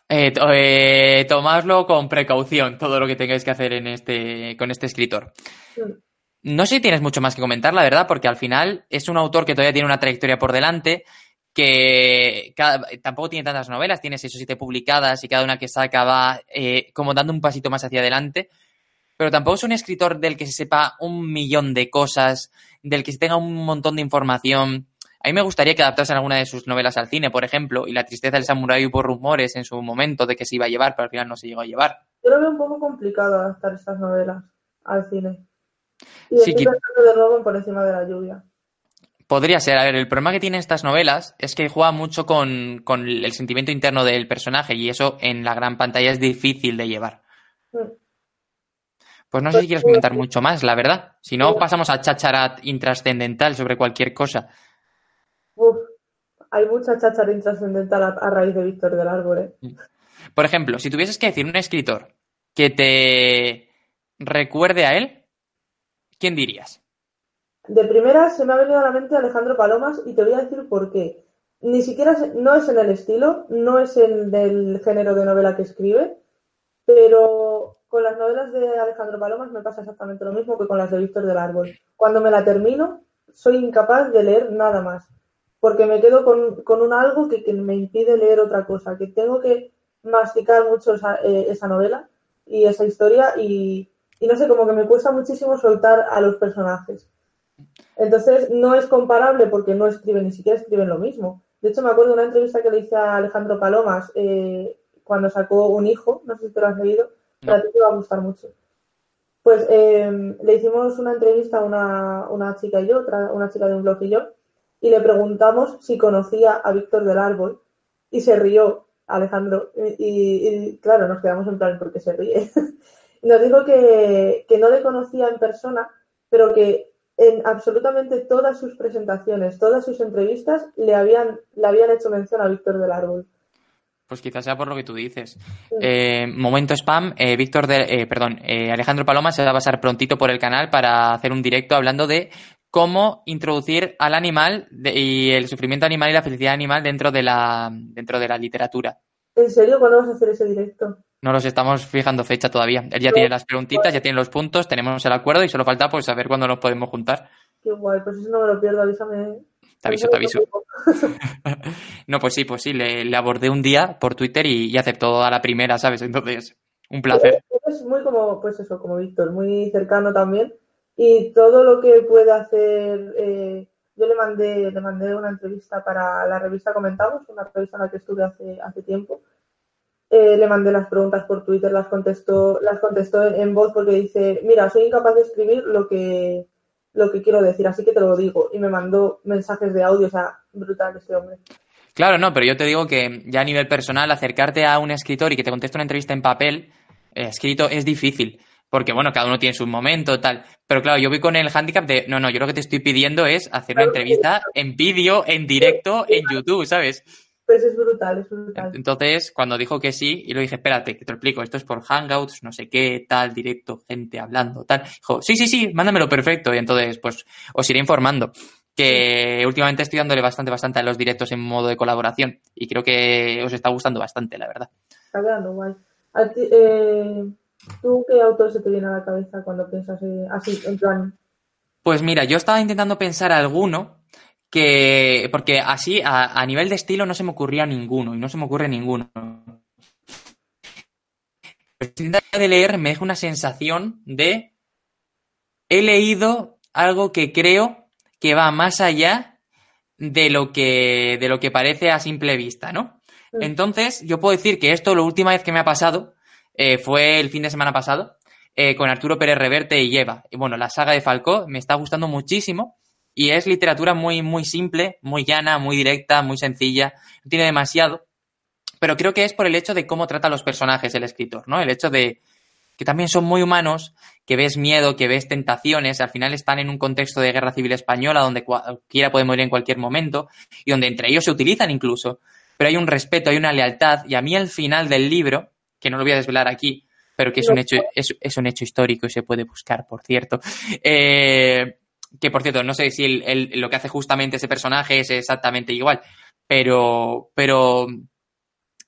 eh, to- eh, tomadlo con precaución, todo lo que tengáis que hacer en este, con este escritor. Mm. No sé si tienes mucho más que comentar, la verdad, porque al final es un autor que todavía tiene una trayectoria por delante, que cada- tampoco tiene tantas novelas, tiene seis o siete publicadas y cada una que saca va eh, como dando un pasito más hacia adelante, pero tampoco es un escritor del que se sepa un millón de cosas, del que se tenga un montón de información. A mí me gustaría que adaptasen alguna de sus novelas al cine, por ejemplo, y La tristeza del samurái hubo rumores en su momento de que se iba a llevar, pero al final no se llegó a llevar. Yo lo veo un poco complicado adaptar estas novelas al cine. Y Sí, que- de en Por encima de la lluvia. Podría ser. A ver, el problema que tienen estas novelas es que juega mucho con, con el sentimiento interno del personaje y eso en la gran pantalla es difícil de llevar. Mm. Pues no sé si quieres comentar mucho más, la verdad. Si no, pasamos a chacharat intrascendental sobre cualquier cosa. Uf, hay mucha cháchara intrascendental a, a raíz de Víctor del Árbol, ¿eh? Por ejemplo, si tuvieses que decir un escritor que te recuerde a él, ¿quién dirías? De primera se me ha venido a la mente Alejandro Palomas y te voy a decir por qué. Ni siquiera no es en el estilo, no es en el género de novela que escribe, pero con las novelas de Alejandro Palomas me pasa exactamente lo mismo que con las de Víctor del Árbol. Cuando me la termino, soy incapaz de leer nada más, porque me quedo con, con un algo que, que me impide leer otra cosa, que tengo que masticar mucho esa, eh, esa novela y esa historia y, y no sé, como que me cuesta muchísimo soltar a los personajes. Entonces, no es comparable porque no escriben, ni siquiera escriben lo mismo. De hecho, me acuerdo de una entrevista que le hice a Alejandro Palomas eh, cuando sacó Un hijo, no sé si te lo has leído, a ti te va a gustar mucho. Pues eh, le hicimos una entrevista a una, una chica y yo, otra, una chica de un blog y yo, y le preguntamos si conocía a Víctor del Árbol, y se rió Alejandro, y, y- claro, nos quedamos en plan, ¿por qué se ríe? Nos dijo que, que no le conocía en persona, pero que en absolutamente todas sus presentaciones, todas sus entrevistas, le habían, le habían hecho mención a Víctor del Árbol. Pues quizás sea por lo que tú dices. Eh, momento spam, eh, Víctor, de, eh, perdón, Alejandro Paloma se va a pasar prontito por el canal para hacer un directo hablando de cómo introducir al animal de- y el sufrimiento animal y la felicidad animal dentro de la, dentro de la literatura. ¿En serio? ¿Cuándo vas a hacer ese directo? No los estamos fijando fecha todavía. Él ya tiene las preguntitas, ya tiene los puntos, tenemos el acuerdo y solo falta pues saber cuándo nos podemos juntar. Qué guay, pues eso no me lo pierdo, avísame. Te aviso, te aviso. No, pues sí, pues sí, le, le abordé un día por Twitter y, y aceptó a la primera, ¿sabes? Entonces, un placer. Es muy como, pues eso, como Víctor, muy cercano también. Y todo lo que puede hacer, eh, yo le mandé, le mandé una entrevista para la revista Comentamos, una revista en la que estuve hace, hace tiempo. Eh, le mandé las preguntas por Twitter, las contestó, las contestó en, en voz porque dice, mira, soy incapaz de escribir lo que, lo que quiero decir, así que te lo digo. Y me mandó mensajes de audio, o sea, brutal este hombre. Claro, no, pero yo te digo que ya a nivel personal, acercarte a un escritor y que te conteste una entrevista en papel, eh, escrito, es difícil. Porque, bueno, cada uno tiene su momento, tal. Pero claro, yo voy con el handicap de, no, no, yo lo que te estoy pidiendo es hacer una entrevista en vídeo, en directo, en YouTube, ¿sabes? Pues es brutal, es brutal. Entonces, cuando dijo que sí, y lo dije, espérate, que te lo explico, esto es por Hangouts, no sé qué, tal, directo, gente hablando, tal. Dijo, sí, sí, sí, mándamelo perfecto. Y entonces, pues, os iré informando. Que últimamente estoy dándole bastante, bastante a los directos en modo de colaboración. Y creo que os está gustando bastante, la verdad. Está quedando guay. A ti, eh, ¿Tú qué autor se te viene a la cabeza cuando piensas eh, así, en plan, Pues mira, yo estaba intentando pensar alguno que, porque así a, nivel de estilo no se me ocurría ninguno y no se me ocurre ninguno. de leer me deja una sensación de he leído algo que creo que va más allá de lo que, de lo que parece a simple vista, ¿no? Entonces, yo puedo decir que esto, la última vez que me ha pasado, eh, fue el fin de semana pasado, eh, con Arturo Pérez Reverte y Eva. Y bueno, la saga de Falcó me está gustando muchísimo y es literatura muy, muy simple, muy llana, muy directa, muy sencilla, no tiene demasiado, pero creo que es por el hecho de cómo trata a los personajes el escritor, ¿no? El hecho de que también son muy humanos, que ves miedo, que ves tentaciones, al final están en un contexto de guerra civil española donde cualquiera puede morir en cualquier momento y donde entre ellos se utilizan incluso, pero hay un respeto, hay una lealtad y a mí al final del libro, que no lo voy a desvelar aquí, pero que es un hecho, es, un hecho histórico y se puede buscar, por cierto. Eh, que por cierto, no sé si lo que hace justamente ese personaje es exactamente igual, pero, pero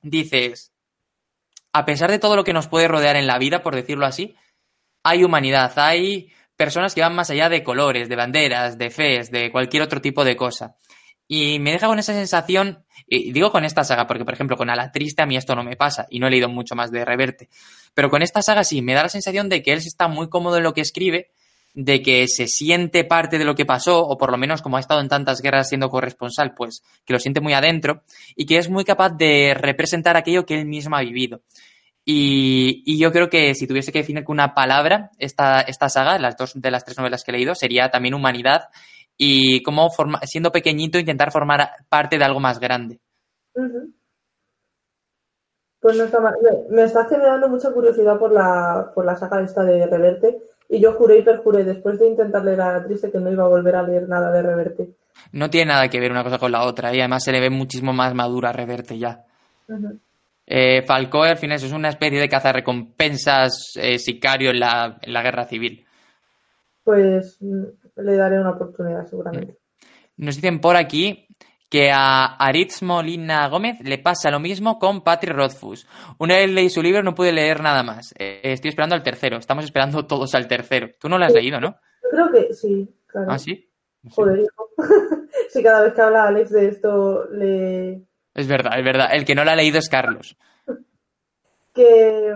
dices, a pesar de todo lo que nos puede rodear en la vida, por decirlo así, hay humanidad, hay personas que van más allá de colores, de banderas, de fes, de cualquier otro tipo de cosa. Y me deja con esa sensación, y digo con esta saga, porque por ejemplo con Ala Triste a mí esto no me pasa y no he leído mucho más de Reverte, pero con esta saga sí, me da la sensación de que él está muy cómodo en lo que escribe, de que se siente parte de lo que pasó, o por lo menos como ha estado en tantas guerras siendo corresponsal, pues que lo siente muy adentro y que es muy capaz de representar aquello que él mismo ha vivido. Y, yo creo que si tuviese que definir con una palabra esta, esta saga, las dos de las tres novelas que he leído, sería también humanidad y cómo siendo pequeñito intentar formar parte de algo más grande. Pues no está mal. Me, está generando mucha curiosidad por la, por la saga esta de Reverte y yo juré y perjuré después de intentar leer a la triste que no iba a volver a leer nada de Reverte. No tiene nada que ver una cosa con la otra y además se le ve muchísimo más madura a Reverte ya. Eh, Falcó al final es una especie de cazarrecompensas eh, sicario en la, en la guerra civil. Pues le daré una oportunidad seguramente. Nos dicen por aquí que a Aritz Molina Gómez le pasa lo mismo con Patrick Rothfuss. Una vez leí su libro no pude leer nada más. Eh, estoy esperando al tercero. Estamos esperando todos al tercero. Tú no lo has leído, ¿no? Yo creo que sí, claro. ¿Ah, sí? Joder, hijo. sí, cada vez que habla Alex de esto le... Es verdad, es verdad. El que no lo ha leído es Carlos. que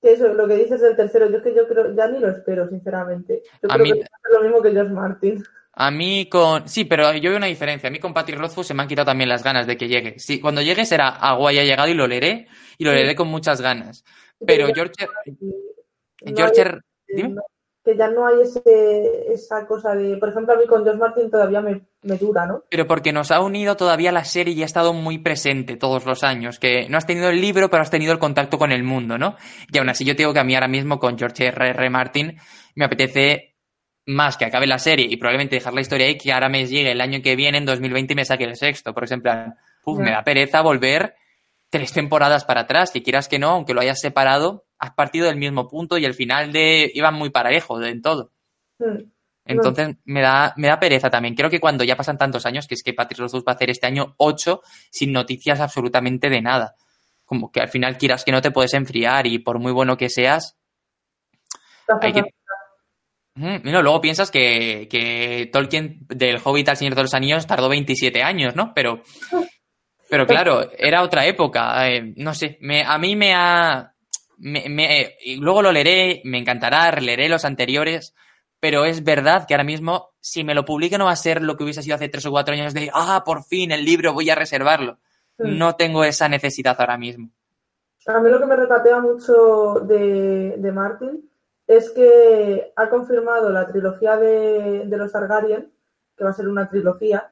que eso, lo que dices del tercero, yo es que yo creo, ya ni lo espero, sinceramente. Yo creo que es lo mismo que George Martin. A mí con. Sí, pero yo veo una diferencia. A mí con Patrick Rothfuss se me han quitado también las ganas de que llegue. Sí, cuando llegue será agua ya ha llegado y lo leeré. Y lo leeré con muchas ganas. Pero George. George. Dime que ya no hay ese, esa cosa de, por ejemplo, a mí con George Martin todavía me, dura, ¿no? Pero porque nos ha unido todavía la serie y ha estado muy presente todos los años, que no has tenido el libro, pero has tenido el contacto con el mundo, ¿no? Y aún así yo tengo que a mí ahora mismo con George R. R. Martin me apetece más que acabe la serie y probablemente dejar la historia ahí, que ahora me llegue el año que viene, en 2020, y me saque el sexto. Por ejemplo, me da pereza volver tres temporadas para atrás, que quieras que no, aunque lo hayas separado, has partido del mismo punto y el final de iban muy parejo en todo. Entonces me da, me da pereza también. Creo que cuando ya pasan tantos años, que es que Patrick Rothfuss va a hacer este año 8 sin noticias absolutamente de nada. Como que al final quieras que no te puedes enfriar y por muy bueno que seas, hay que... luego piensas que, que Tolkien del Hobbit al Señor de los Anillos tardó 27 años, ¿no? Pero, pero claro, era otra época. Eh, no sé, me, a mí me ha, me, luego lo leeré, me encantará, leeré los anteriores, pero es verdad que ahora mismo, si me lo publique, no va a ser lo que hubiese sido hace tres o cuatro años de, ah, por fin el libro, voy a reservarlo. No tengo esa necesidad ahora mismo. A mí lo que me repatea mucho de, de Martin es que ha confirmado la trilogía de, de los Targaryen, que va a ser una trilogía,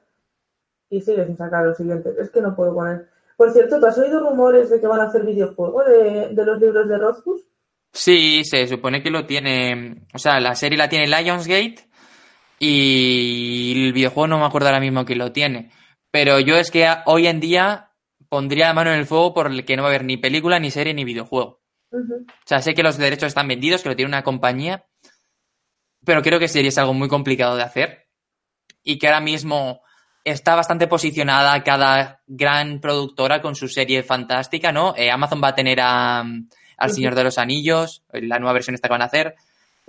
y sigue sin sacar los siguientes. Es que no puedo poner. Por cierto, ¿tú has oído rumores de que van a hacer videojuego de, los libros de Rothfuss? Sí, se supone que lo tiene. O sea, la serie la tiene Lionsgate y el videojuego no me acuerdo ahora mismo quién lo tiene. Pero yo es que hoy en día pondría la mano en el fuego por el que no va a haber ni película, ni serie, ni videojuego. O sea, sé que los derechos están vendidos, que lo tiene una compañía, pero creo que sería algo muy complicado de hacer y que ahora mismo está bastante posicionada cada gran productora con su serie fantástica, ¿no? Eh, Amazon va a tener a, al Señor de los Anillos, la nueva versión esta que van a hacer.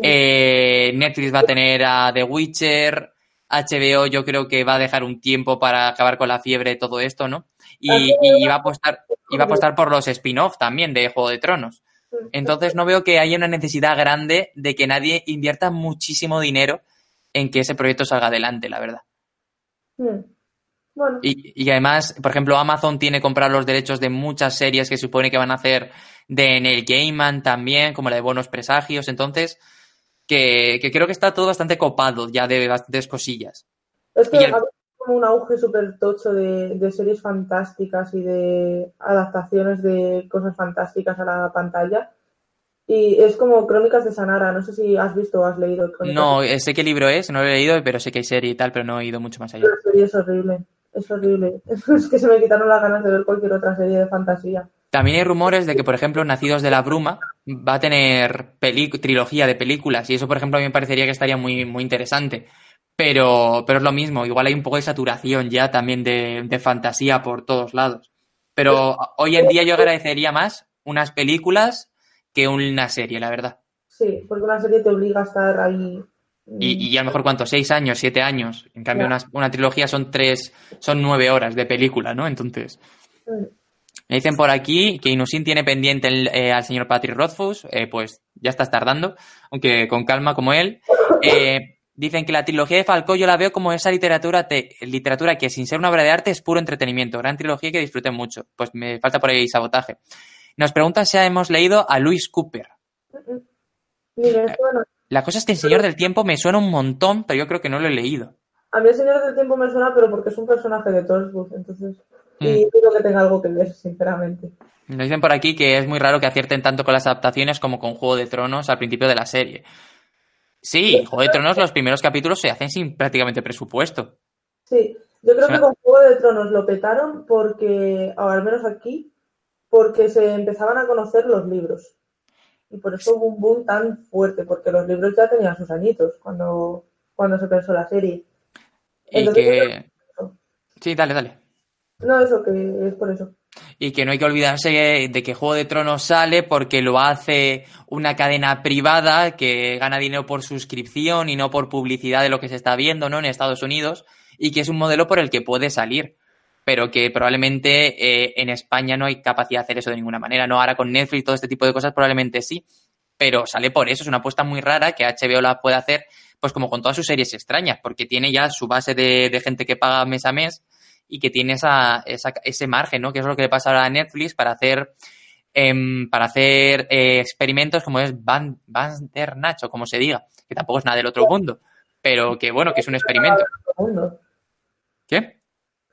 Eh, Netflix va a tener a The Witcher. HBO yo creo que va a dejar un tiempo para acabar con la fiebre de todo esto, ¿no? Y, y va a apostar, y va a apostar por los spin-off también de Juego de Tronos. Entonces no veo que haya una necesidad grande de que nadie invierta muchísimo dinero en que ese proyecto salga adelante, la verdad. Hmm. Bueno, Y, y además, por ejemplo, Amazon tiene comprado los derechos de muchas series que supone que van a hacer de Neil Gaiman también, como la de Buenos Presagios. Entonces, que, que creo que está todo bastante copado ya de bastantes cosillas. es que y el- como un auge súper tocho de, de series fantásticas y de adaptaciones de cosas fantásticas a la pantalla. Y es como Crónicas de Sanara. No sé si has visto o has leído Crónicas No, sé qué libro es, no lo he leído, pero sé que hay serie y tal, pero no he ido mucho más allá. La serie es horrible. Es horrible. Es que se me quitaron las ganas de ver cualquier otra serie de fantasía. También hay rumores de que, por ejemplo, Nacidos de la Bruma va a tener trilogía de películas y eso, por ejemplo, a mí me parecería que estaría muy, muy interesante. Pero, pero es lo mismo, igual hay un poco de saturación ya también de, de fantasía por todos lados. Pero hoy en día yo agradecería más unas películas que una serie, la verdad. Sí, porque una serie te obliga a estar ahí. Y, y a lo mejor, ¿cuánto? ¿Seis años? ¿Siete años? En cambio, una, una trilogía son tres, son nueve horas de película, ¿no? Entonces, Mm. me dicen por aquí que Inusin tiene pendiente el- eh, al señor Patrick Rothfuss, eh, pues ya estás tardando, aunque con calma como él. Eh, dicen que la trilogía de Falcó yo la veo como esa literatura, te- literatura que sin ser una obra de arte es puro entretenimiento, gran trilogía que disfruten mucho. Pues me falta por ahí sabotaje. Nos preguntan si hemos leído a Louis Cooper. Me suena. La cosa es que el Señor del Tiempo me suena un montón, pero yo creo que no lo he leído. A mí el Señor del Tiempo me suena, pero porque es un personaje de Torchwood, entonces. Mm. Y dudo que tenga algo que ver, sinceramente. Nos dicen por aquí que es muy raro que acierten tanto con las adaptaciones como con Juego de Tronos al principio de la serie. Sí, Juego de Tronos los primeros capítulos se hacen sin prácticamente presupuesto. Sí, yo creo que con Juego de Tronos lo petaron porque, o al menos aquí, porque se empezaban a conocer los libros. Y por eso hubo un boom tan fuerte, porque los libros ya tenían sus añitos cuando, cuando se pensó la serie. Y Entonces, que... Sí, dale, dale. No, eso, que es por eso. Y que no hay que olvidarse de que Juego de Tronos sale porque lo hace una cadena privada que gana dinero por suscripción y no por publicidad de lo que se está viendo, ¿no? En Estados Unidos. Y que es un modelo por el que puede salir. Pero que probablemente eh, en España no hay capacidad de hacer eso de ninguna manera. No, ahora con Netflix todo este tipo de cosas probablemente sí. Pero sale por eso. Es una apuesta muy rara que HBO la puede hacer, pues como con todas sus series extrañas, porque tiene ya su base de, de gente que paga mes a mes y que tiene esa, esa- ese margen, ¿no? Que es lo que le pasa ahora a Netflix para hacer em, para hacer eh, experimentos como es Van, Bandersnatch o como se diga, que tampoco es nada del otro mundo, pero que bueno, que es un experimento. ¿Qué?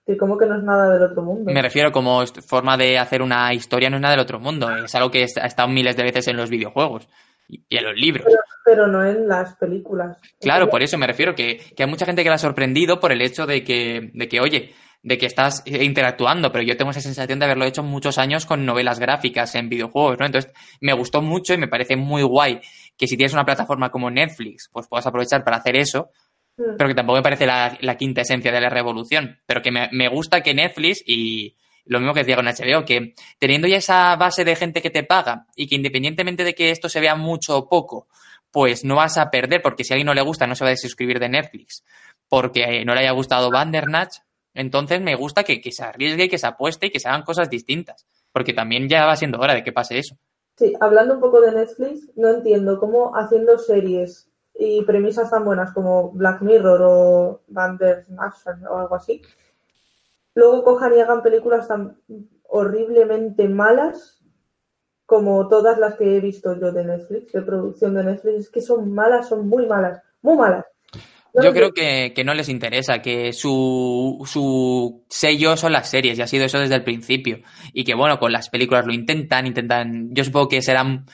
Que como que no es nada del otro mundo. Me refiero como forma de hacer una historia, no es nada del otro mundo, es algo que ha estado miles de veces en los videojuegos y y en los libros. Pero no en las películas. Claro, por eso me refiero que, que hay mucha gente que la ha sorprendido por el hecho de que, de que, oye, de que estás eh, interactuando, pero yo tengo esa sensación de haberlo hecho muchos años con novelas gráficas en videojuegos, ¿no? Entonces, me gustó mucho y me parece muy guay que si tienes una plataforma como Netflix, pues puedas aprovechar para hacer eso, Mm. pero que tampoco me parece la, la quinta esencia de la revolución, pero que me, me gusta que Netflix y lo mismo que decía con HBO, que teniendo ya esa base de gente que te paga y que independientemente de que esto se vea mucho o poco, pues no vas a perder, porque si a alguien no le gusta no se va a desuscribir de Netflix, porque no le haya gustado Bandersnatch, entonces me gusta que, que se arriesgue y que se apueste y que se hagan cosas distintas, porque también ya va siendo hora de que pase eso. Sí, hablando un poco de Netflix, no entiendo cómo haciendo series y premisas tan buenas como Black Mirror o Bandersnatch o algo así, luego cojan y hagan películas tan horriblemente malas como todas las que he visto yo de Netflix, de producción de Netflix, es que son malas, son muy malas, muy malas. Yo creo que, que no les interesa, que su, su sello son las series, y ha sido eso desde el principio. Y que bueno, con las películas lo intentan, intentan, yo supongo que serán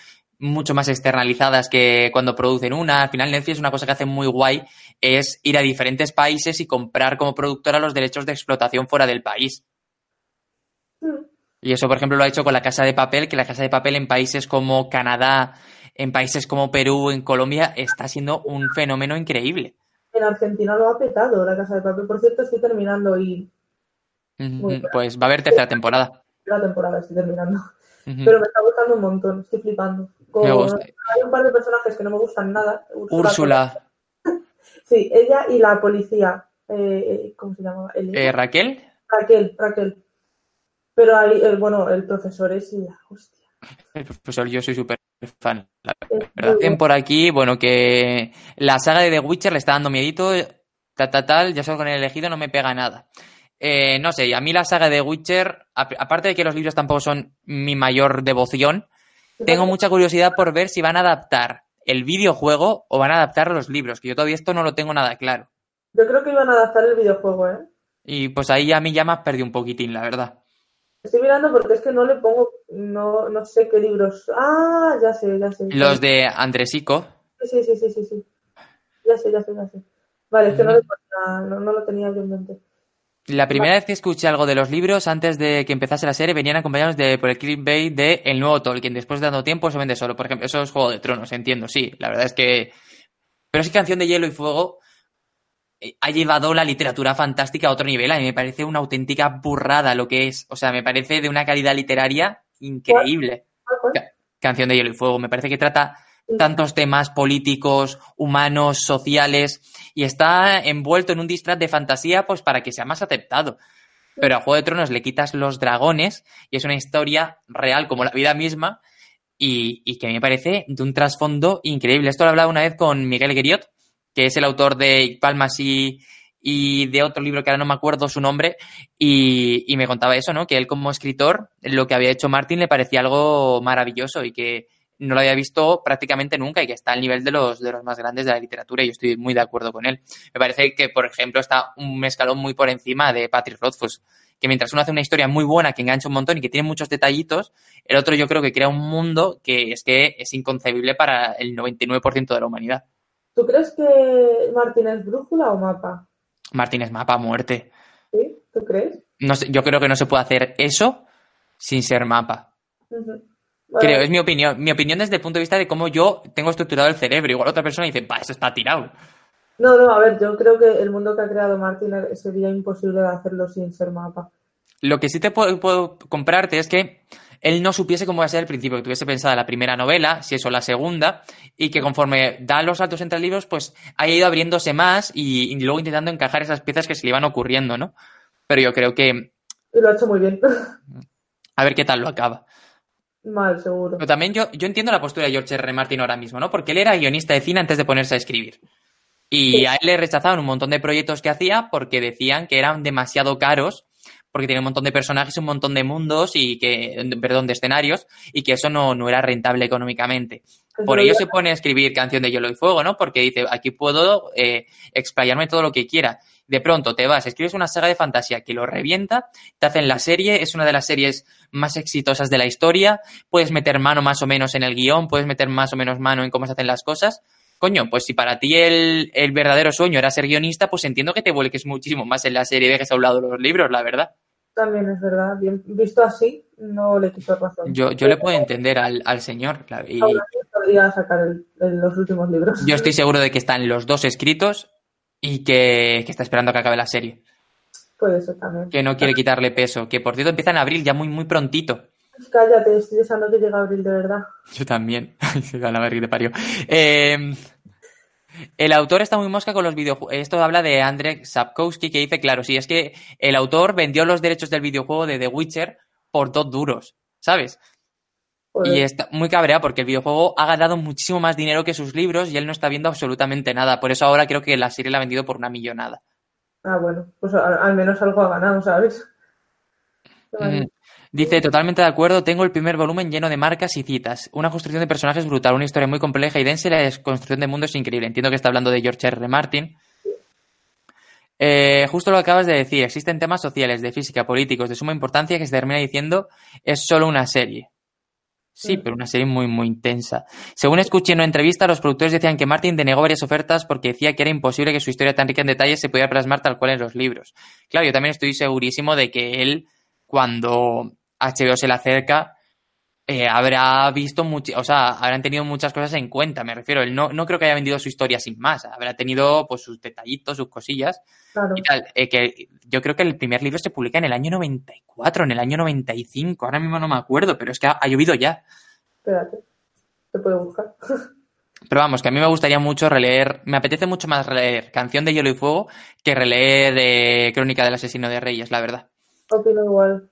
mucho más externalizadas que cuando producen una. Al final Netflix una cosa que hace muy guay es ir a diferentes países y comprar como productora los derechos de explotación fuera del país. Mm. Y eso, por ejemplo, lo ha hecho con la Casa de Papel, que la Casa de Papel en países como Canadá, en países como Perú, en Colombia, está siendo un fenómeno increíble. En Argentina lo ha petado la Casa de Papel. Por cierto, estoy terminando y Muy. Pues va a haber tercera temporada. la temporada estoy terminando. Pero me está gustando un montón, estoy flipando. Con- Me gusta. Hay un par de personajes que no me gustan nada. Úrsula, Sí, ella y la policía. eh, eh, ¿Cómo se llama? Elena. eh, Raquel, Raquel, Raquel. Pero ahí, el, bueno, el profesor es la hostia. el profesor, yo soy súper fan. La verdad. bueno. por aquí, bueno, que la saga de The Witcher le está dando miedito, tal, tal, tal, ya solo con el elegido no me pega nada. Eh, no sé, y a mí la saga de The Witcher, aparte de que los libros tampoco son mi mayor devoción, tengo mucha curiosidad por ver si van a adaptar el videojuego o van a adaptar los libros, que yo todavía esto no lo tengo nada claro. Yo creo que iban a adaptar el videojuego, ¿eh? Y pues ahí a mí ya me has perdido un poquitín, la verdad. Estoy mirando porque es que no le pongo, no, no sé qué libros. Ah, ya sé, ya sé. Los de Andresico, Sí, sí, sí, sí, sí. Ya sé, ya sé, ya sé. Vale, es que no, le ponía- no, no lo tenía yo en mente. La primera vez que escuché algo de los libros, antes de que empezase la serie, venían acompañados de, por el clickbait de El Nuevo Tolkien. Después de dando tiempo se vende solo. Por ejemplo, eso es Juego de Tronos, entiendo, sí. La verdad es que... Pero que Canción de Hielo y Fuego ha llevado la literatura fantástica a otro nivel. A mí me parece una auténtica burrada lo que es. O sea, me parece de una calidad literaria increíble. Canción de Hielo y Fuego. Me parece que trata tantos temas políticos, humanos, sociales, y está envuelto en un disfraz de fantasía, pues para que sea más aceptado. Pero a Juego de Tronos le quitas los dragones y es una historia real como la vida misma y, y que me parece de un trasfondo increíble. Esto lo he hablado una vez con Miguel Gueriot, que es el autor de Palmas y, y de otro libro que ahora no me acuerdo su nombre, y, y me contaba eso, ¿no? Que él como escritor, lo que había hecho Martin le parecía algo maravilloso y que no lo había visto prácticamente nunca y que está al nivel de los, de los más grandes de la literatura y yo estoy muy de acuerdo con él. Me parece que, por ejemplo, está un escalón muy por encima de Patrick Rothfuss, que mientras uno hace una historia muy buena, que engancha un montón y que tiene muchos detallitos, el otro yo creo que crea un mundo que es que es inconcebible para el 99% de la humanidad. ¿Tú crees que Martín es brújula o mapa? Martín es mapa muerte. ¿Sí? ¿Tú crees? No sé, yo creo que no se puede hacer eso sin ser mapa. Ujú. Vale. Creo, es mi opinión. Mi opinión desde el punto de vista de cómo yo tengo estructurado el cerebro. Igual otra persona dice, pa, eso está tirado. No, no, a ver, yo creo que el mundo que ha creado Martín sería imposible de hacerlo sin ser mapa. Lo que sí te puedo, puedo comprarte es que él no supiese cómo iba a ser el principio, que tuviese pensada la primera novela, si eso la segunda, y que conforme da los saltos entre libros, pues haya ido abriéndose más y, y luego intentando encajar esas piezas que se le iban ocurriendo, ¿no? Pero yo creo que Y lo ha hecho muy bien. a ver qué tal lo acaba. Mal, seguro. Pero también yo, yo entiendo la postura de George R. R. Martin ahora mismo, ¿no? Porque él era guionista de cine antes de ponerse a escribir. Y Sí. a él le rechazaban un montón de proyectos que hacía porque decían que eran demasiado caros, porque tenía un montón de personajes, un montón de mundos y que, perdón, de escenarios, y que eso no, no era rentable económicamente. Que Por ello se pone a escribir Canción de Hielo y Fuego, ¿no? Porque dice, aquí puedo eh, explayarme todo lo que quiera. De pronto te vas, escribes una saga de fantasía que lo revienta, te hacen la serie, es una de las series más exitosas de la historia, puedes meter mano más o menos en el guion, puedes meter más o menos mano en cómo se hacen las cosas. Coño, pues si para ti el, el verdadero sueño era ser guionista, pues entiendo que te vuelques muchísimo más en la serie y dejes a un lado los libros, la verdad. También es verdad. Bien, visto así, no le quito razón. Yo, yo le puedo entender al, al señor, y podría sacar el- el- los últimos libros. yo estoy seguro de que están los dos escritos y que, que está esperando a que acabe la serie. Puede ser también. que no quiere quitarle peso. Que por cierto empieza en abril, ya muy, muy prontito. Cállate, estoy deseando que llegue abril de verdad. Yo también. Se da la de parió. Eh, el autor está muy mosca con los videojuegos. Esto habla de Andrzej Sapkowski, que dice, claro, sí, es que el autor vendió los derechos del videojuego de The Witcher por dos duros, ¿sabes? Y está muy cabreado porque el videojuego ha ganado muchísimo más dinero que sus libros y él no está viendo absolutamente nada. Por eso ahora creo que la serie la ha vendido por una millonada. Ah, bueno, pues al, al menos algo ha ganado, ¿sabes? Mm. Dice, totalmente de acuerdo, tengo el primer volumen lleno de marcas y citas. Una construcción de personajes brutal, una historia muy compleja y densa y la construcción de mundo es increíble. Entiendo que está hablando de George R. R. Martin. Eh, justo lo que acabas de decir, existen temas sociales, de física, políticos, de suma importancia que se termina diciendo es solo una serie. Sí, Mm. pero una serie muy, muy intensa. Según escuché en una entrevista, los productores decían que Martin denegó varias ofertas porque decía que era imposible que su historia tan rica en detalles se pudiera plasmar tal cual en los libros. Claro, yo también estoy segurísimo de que él, cuando HBO se le acerca, eh, habrá visto mucho, o sea, habrán tenido muchas cosas en cuenta, me refiero. Él no, no creo que haya vendido su historia sin más, habrá tenido pues sus detallitos, sus cosillas Claro. y tal. eh, que yo creo que el primer libro se publica en el año 94, en el año 95, ahora mismo no me acuerdo, pero es que ha, ha llovido ya. Espérate. Te puedo buscar. Pero vamos, que a mí me gustaría mucho releer, me apetece mucho más releer Canción de Hielo y Fuego que releer eh, Crónica del Asesino de Reyes, la verdad. Opino igual.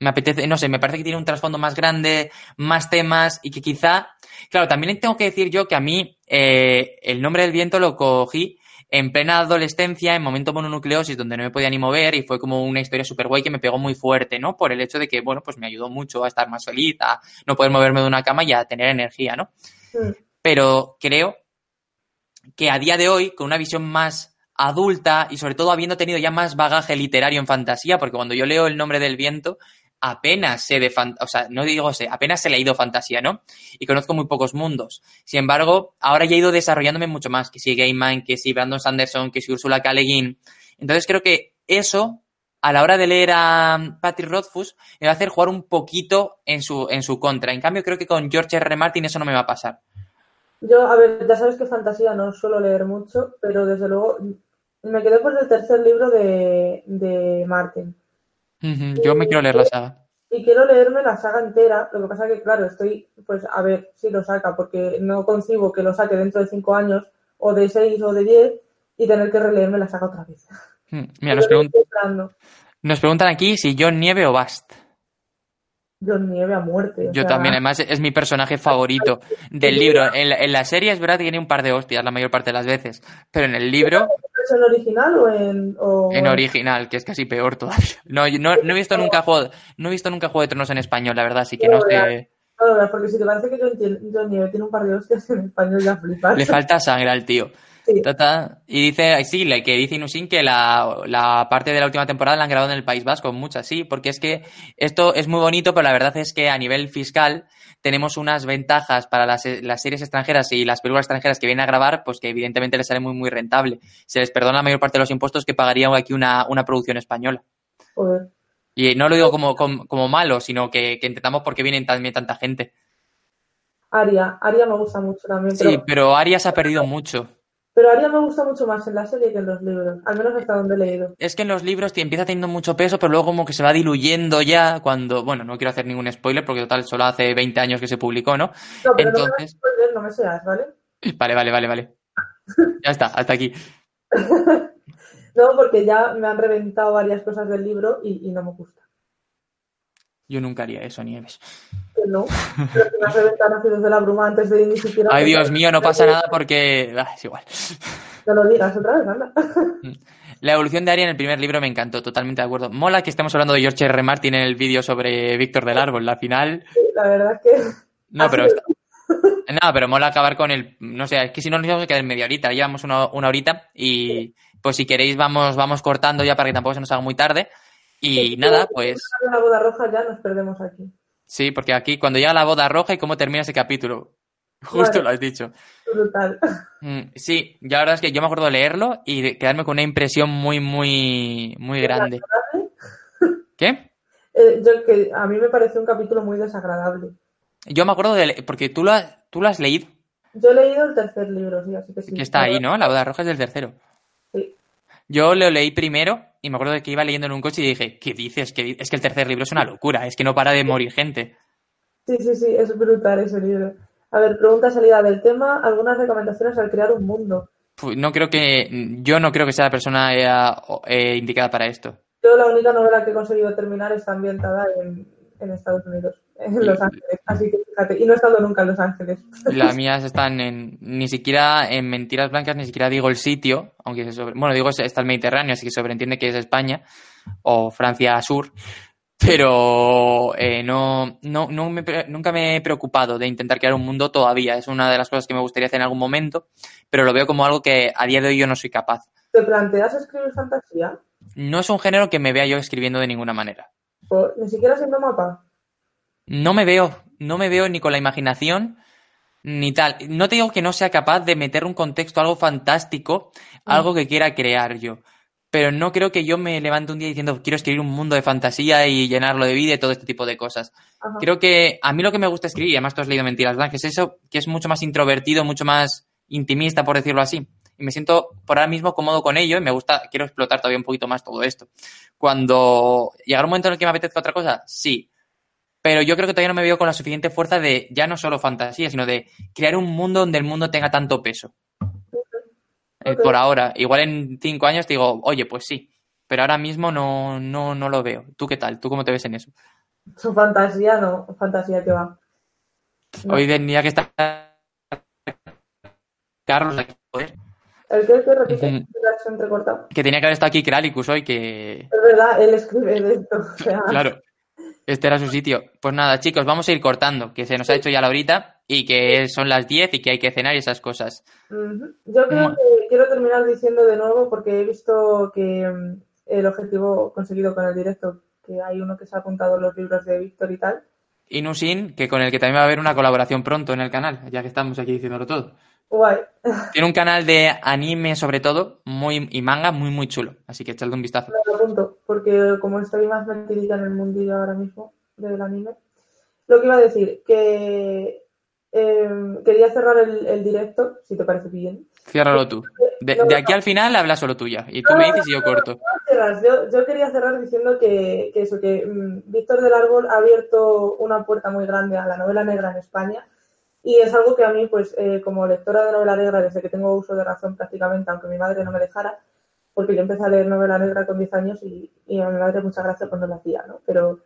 Me apetece, no sé, me parece que tiene un trasfondo más grande, más temas y que quizá, claro, también tengo que decir yo que a mí eh, el nombre del viento lo cogí en plena adolescencia, en momento mononucleosis, donde no me podía ni mover y fue como una historia súper guay que me pegó muy fuerte, ¿no? Por el hecho de que, bueno, pues me ayudó mucho a estar más feliz, a no poder moverme de una cama y a tener energía, ¿no? Mm. Pero creo que a día de hoy, con una visión más adulta y sobre todo habiendo tenido ya más bagaje literario en fantasía, porque cuando yo leo el nombre del viento, apenas sé de o sea, no digo sé, apenas he leído fantasía, ¿no? Y conozco muy pocos mundos. Sin embargo, ahora ya he ido desarrollándome mucho más, que si Gaiman, que si Brandon Sanderson, que si Ursula K. Le. Entonces creo que eso, a la hora de leer a Patrick Rothfuss, me va a hacer jugar un poquito en su, en su contra. En cambio, creo que con George R. R. Martin eso no me va a pasar. Yo, a ver, ya sabes que fantasía no suelo leer mucho, pero desde luego me quedé por el tercer libro de, de Martin. Yo me quiero leer la saga. Y quiero leerme la saga entera, lo que pasa que, claro, estoy, pues, a ver si lo saca, porque no concibo que lo saque dentro de cinco años, o de seis, o de diez, y tener que releerme la saga otra vez. Mm, Mira, nos, pregun- nos preguntan aquí si John Nieve o Bast. John Nieve a muerte. o Yo sea, también, además es mi personaje favorito del libro. En la, en la serie es verdad que tiene un par de hostias la mayor parte de las veces, pero en el libro, ¿Es en original o en...? O en original, que es casi peor todavía. No, no, no he visto nunca juego, no he visto nunca Juego de Tronos en español, la verdad, así que no no, porque si te parece que John Nieve tiene un par de hostias en español, ya flipas. Le falta sangre al tío. Sí. Y dice, sí, que dice Inusin que la, la parte de la última temporada la han grabado en el País Vasco, muchas, sí, porque es que esto es muy bonito, pero la verdad es que a nivel fiscal tenemos unas ventajas para las, las series extranjeras y las películas extranjeras que vienen a grabar, pues que evidentemente les sale muy, muy rentable. Se les perdona la mayor parte de los impuestos que pagaría aquí una, una producción española. Joder. Y no lo digo como, como, como malo, sino que, que intentamos porque vienen también tanta gente. Aria, Aria me gusta mucho también, Sí, pero, pero Arias ha perdido mucho. Pero Aria me gusta mucho más en la serie que en los libros, al menos hasta donde he leído. Es que en los libros te empieza teniendo mucho peso, pero luego como que se va diluyendo ya cuando, bueno, no quiero hacer ningún spoiler porque total solo hace 20 años que se publicó, ¿no? No, pero Entonces- no me, spoiler, no me seas, ¿vale? Vale, vale, vale, vale. Ya está, hasta aquí. No, porque ya me han reventado varias cosas del libro y, y no me gusta. Yo nunca haría eso, Nieves. Que no, pero que me la bruma antes de ni siquiera... Ay, Dios mío, no pasa nada porque... ah, es igual. No lo digas otra vez, anda. La evolución de Aria en el primer libro me encantó, totalmente de acuerdo. Mola que estemos hablando de George R. R. Martin en el vídeo sobre Víctor del Árbol, la final. La verdad es que... No, pero es. está- No, pero mola acabar con el. No sé, es que si no nos vamos a quedar media horita. Llevamos una, una horita y pues si queréis vamos, vamos cortando ya para que tampoco se nos haga muy tarde. Y nada, pues la boda roja ya nos perdemos aquí. sí, porque aquí cuando llega la boda roja y cómo termina ese capítulo. Justo Vale. lo has dicho. Brutal. Mm, Sí, ya la verdad es que yo me acuerdo de leerlo y de quedarme con una impresión muy, muy, muy grande. ¿Qué? Eh, yo que a mí me pareció un capítulo muy desagradable. Yo me acuerdo de. Porque tú lo has, tú lo has leído, Yo he leído el tercer libro, sí, así que sí. que está ahí, ¿no? La boda roja es del tercero. Sí. Yo lo leí primero y me acuerdo de que iba leyendo en un coche y dije, ¿qué dices? ¿Qué di-?". Es que el tercer libro es una locura, es que no para de morir gente. Sí, sí, sí, es brutal ese libro. A ver, pregunta salida del tema. Algunas recomendaciones al crear un mundo. No creo que, yo no creo que sea la persona eh, eh, indicada para esto. Yo la única novela que he conseguido terminar está ambientada en, en Estados Unidos, en Los Ángeles. Así que fíjate, y no he estado nunca en Los Ángeles. Las mías están en, ni siquiera en Mentiras Blancas, ni siquiera digo el sitio, aunque se sobre, bueno, digo está el Mediterráneo, así que sobreentiende que es España o Francia Sur, pero eh, no, no, no me nunca me he preocupado de intentar crear un mundo todavía. Es una de las cosas que me gustaría hacer en algún momento, pero lo veo como algo que a día de hoy yo no soy capaz. ¿Te planteas escribir fantasía? No es un género que me vea yo escribiendo de ninguna manera. Ni siquiera siendo mapa. No me veo, no me veo ni con la imaginación ni tal. No te digo que no sea capaz de meter un contexto, algo fantástico, Mm. algo que quiera crear yo. pero no creo que yo me levante un día diciendo quiero escribir un mundo de fantasía y llenarlo de vida y todo este tipo de cosas. Creo que a mí lo que me gusta escribir, y además tú has leído Mentiras que es eso, que es mucho más introvertido, mucho más intimista, por decirlo así. Y me siento por ahora mismo cómodo con ello y me gusta, quiero explotar todavía un poquito más todo esto. Cuando llegará un momento en el que me apetezca otra cosa, sí. Pero yo creo que todavía no me veo con la suficiente fuerza de ya no solo fantasía, sino de crear un mundo donde el mundo tenga tanto peso. Eh, por ahora. Igual en cinco años te digo, oye, pues sí. Pero ahora mismo no, no, no lo veo. ¿Tú qué tal? ¿Tú cómo te ves en eso? Su fantasía no, fantasía que va. Hoy tenía que estar Carlos aquí, ¿El que, que repite? Que tenía que haber estado aquí Kralicus hoy, que... Es verdad, él escribe de esto. claro, este era su sitio. Pues nada, chicos, vamos a ir cortando, que se nos ha hecho ya la horita y que son las 10 y que hay que cenar y esas cosas. Yo creo que quiero terminar diciendo de nuevo, porque he visto que mm, el objetivo conseguido con el directo, que hay uno que se ha apuntado los libros de Víctor y tal. Y Nusin, que con el que también va a haber una colaboración pronto en el canal, ya que estamos aquí diciéndolo todo. Guay. Tiene un canal de anime, sobre todo, muy y manga muy, muy chulo. Así que echadle un vistazo. Me lo apunto, porque como estoy más metidita en el mundillo ahora mismo del anime. Lo que iba a decir, que em, quería cerrar el, directo, si te parece bien. Ciérralo tú. De, aquí al final habla solo tuya. Y tú me dices y yo corto. yo, yo, quería cerrar diciendo que, que eso, que mm, Víctor del Árbol ha abierto una puerta muy grande a la novela negra en España y es algo que a mí, pues, eh, como lectora de novela negra, desde que tengo uso de razón prácticamente, aunque mi madre no me dejara, porque yo empecé a leer novela negra con 10 años y, a mi madre muchas gracias cuando lo hacía, ¿no? Pero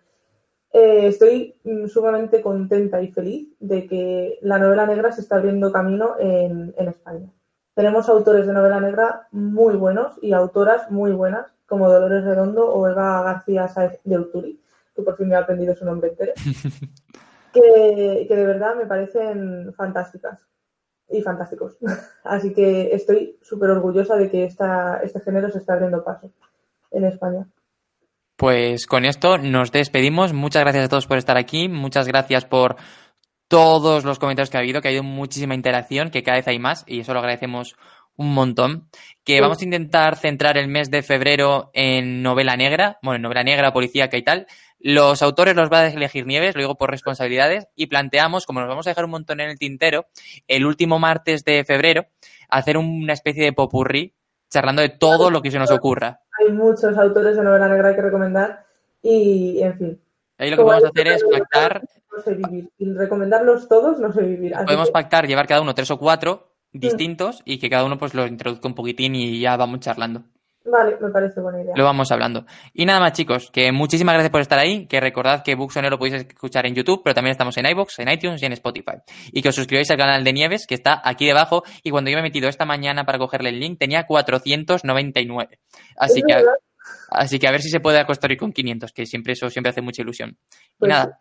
eh, estoy mm, sumamente contenta y feliz de que la novela negra se está abriendo camino en, en España. Tenemos autores de novela negra muy buenos y autoras muy buenas, como Dolores Redondo o Eva García Sáez de Urturi, que por fin me ha aprendido su nombre entero. que, de verdad me parecen fantásticas y fantásticos. Así que estoy súper orgullosa de que esta, este género se está abriendo paso en España. Pues con esto nos despedimos. Muchas gracias a todos por estar aquí. Muchas gracias por todos los comentarios que ha habido, que ha habido muchísima interacción, que cada vez hay más y eso lo agradecemos un montón. Que vamos a intentar centrar el mes de febrero en novela negra, bueno, en novela negra, policíaca y tal. Los autores los va a elegir Nieves, lo digo por responsabilidades, y planteamos, como nos vamos a dejar un montón en el tintero, el último martes de febrero, hacer una especie de popurrí, charlando de todo lo que se nos ocurra. Hay muchos autores de novela negra que recomendar y, en fin. Ahí lo que podemos hacer es pactar. No sé vivir. Y recomendarlos todos, no sé vivir. podemos pactar, llevar cada uno tres o cuatro distintos y que cada uno pues los introduzca un poquitín y ya vamos charlando. Vale, me parece buena idea. Lo vamos hablando. Y nada más, chicos, que muchísimas gracias por estar ahí, que recordad que Booksoner lo podéis escuchar en YouTube, pero también estamos en iBox, en iTunes y en Spotify. Y que os suscribáis al canal de Nieves, que está aquí debajo, y cuando yo me he metido esta mañana para cogerle el link, tenía 499. Así que, a, así que a ver si se puede acostar con 500, que siempre eso siempre hace mucha ilusión. y pues nada,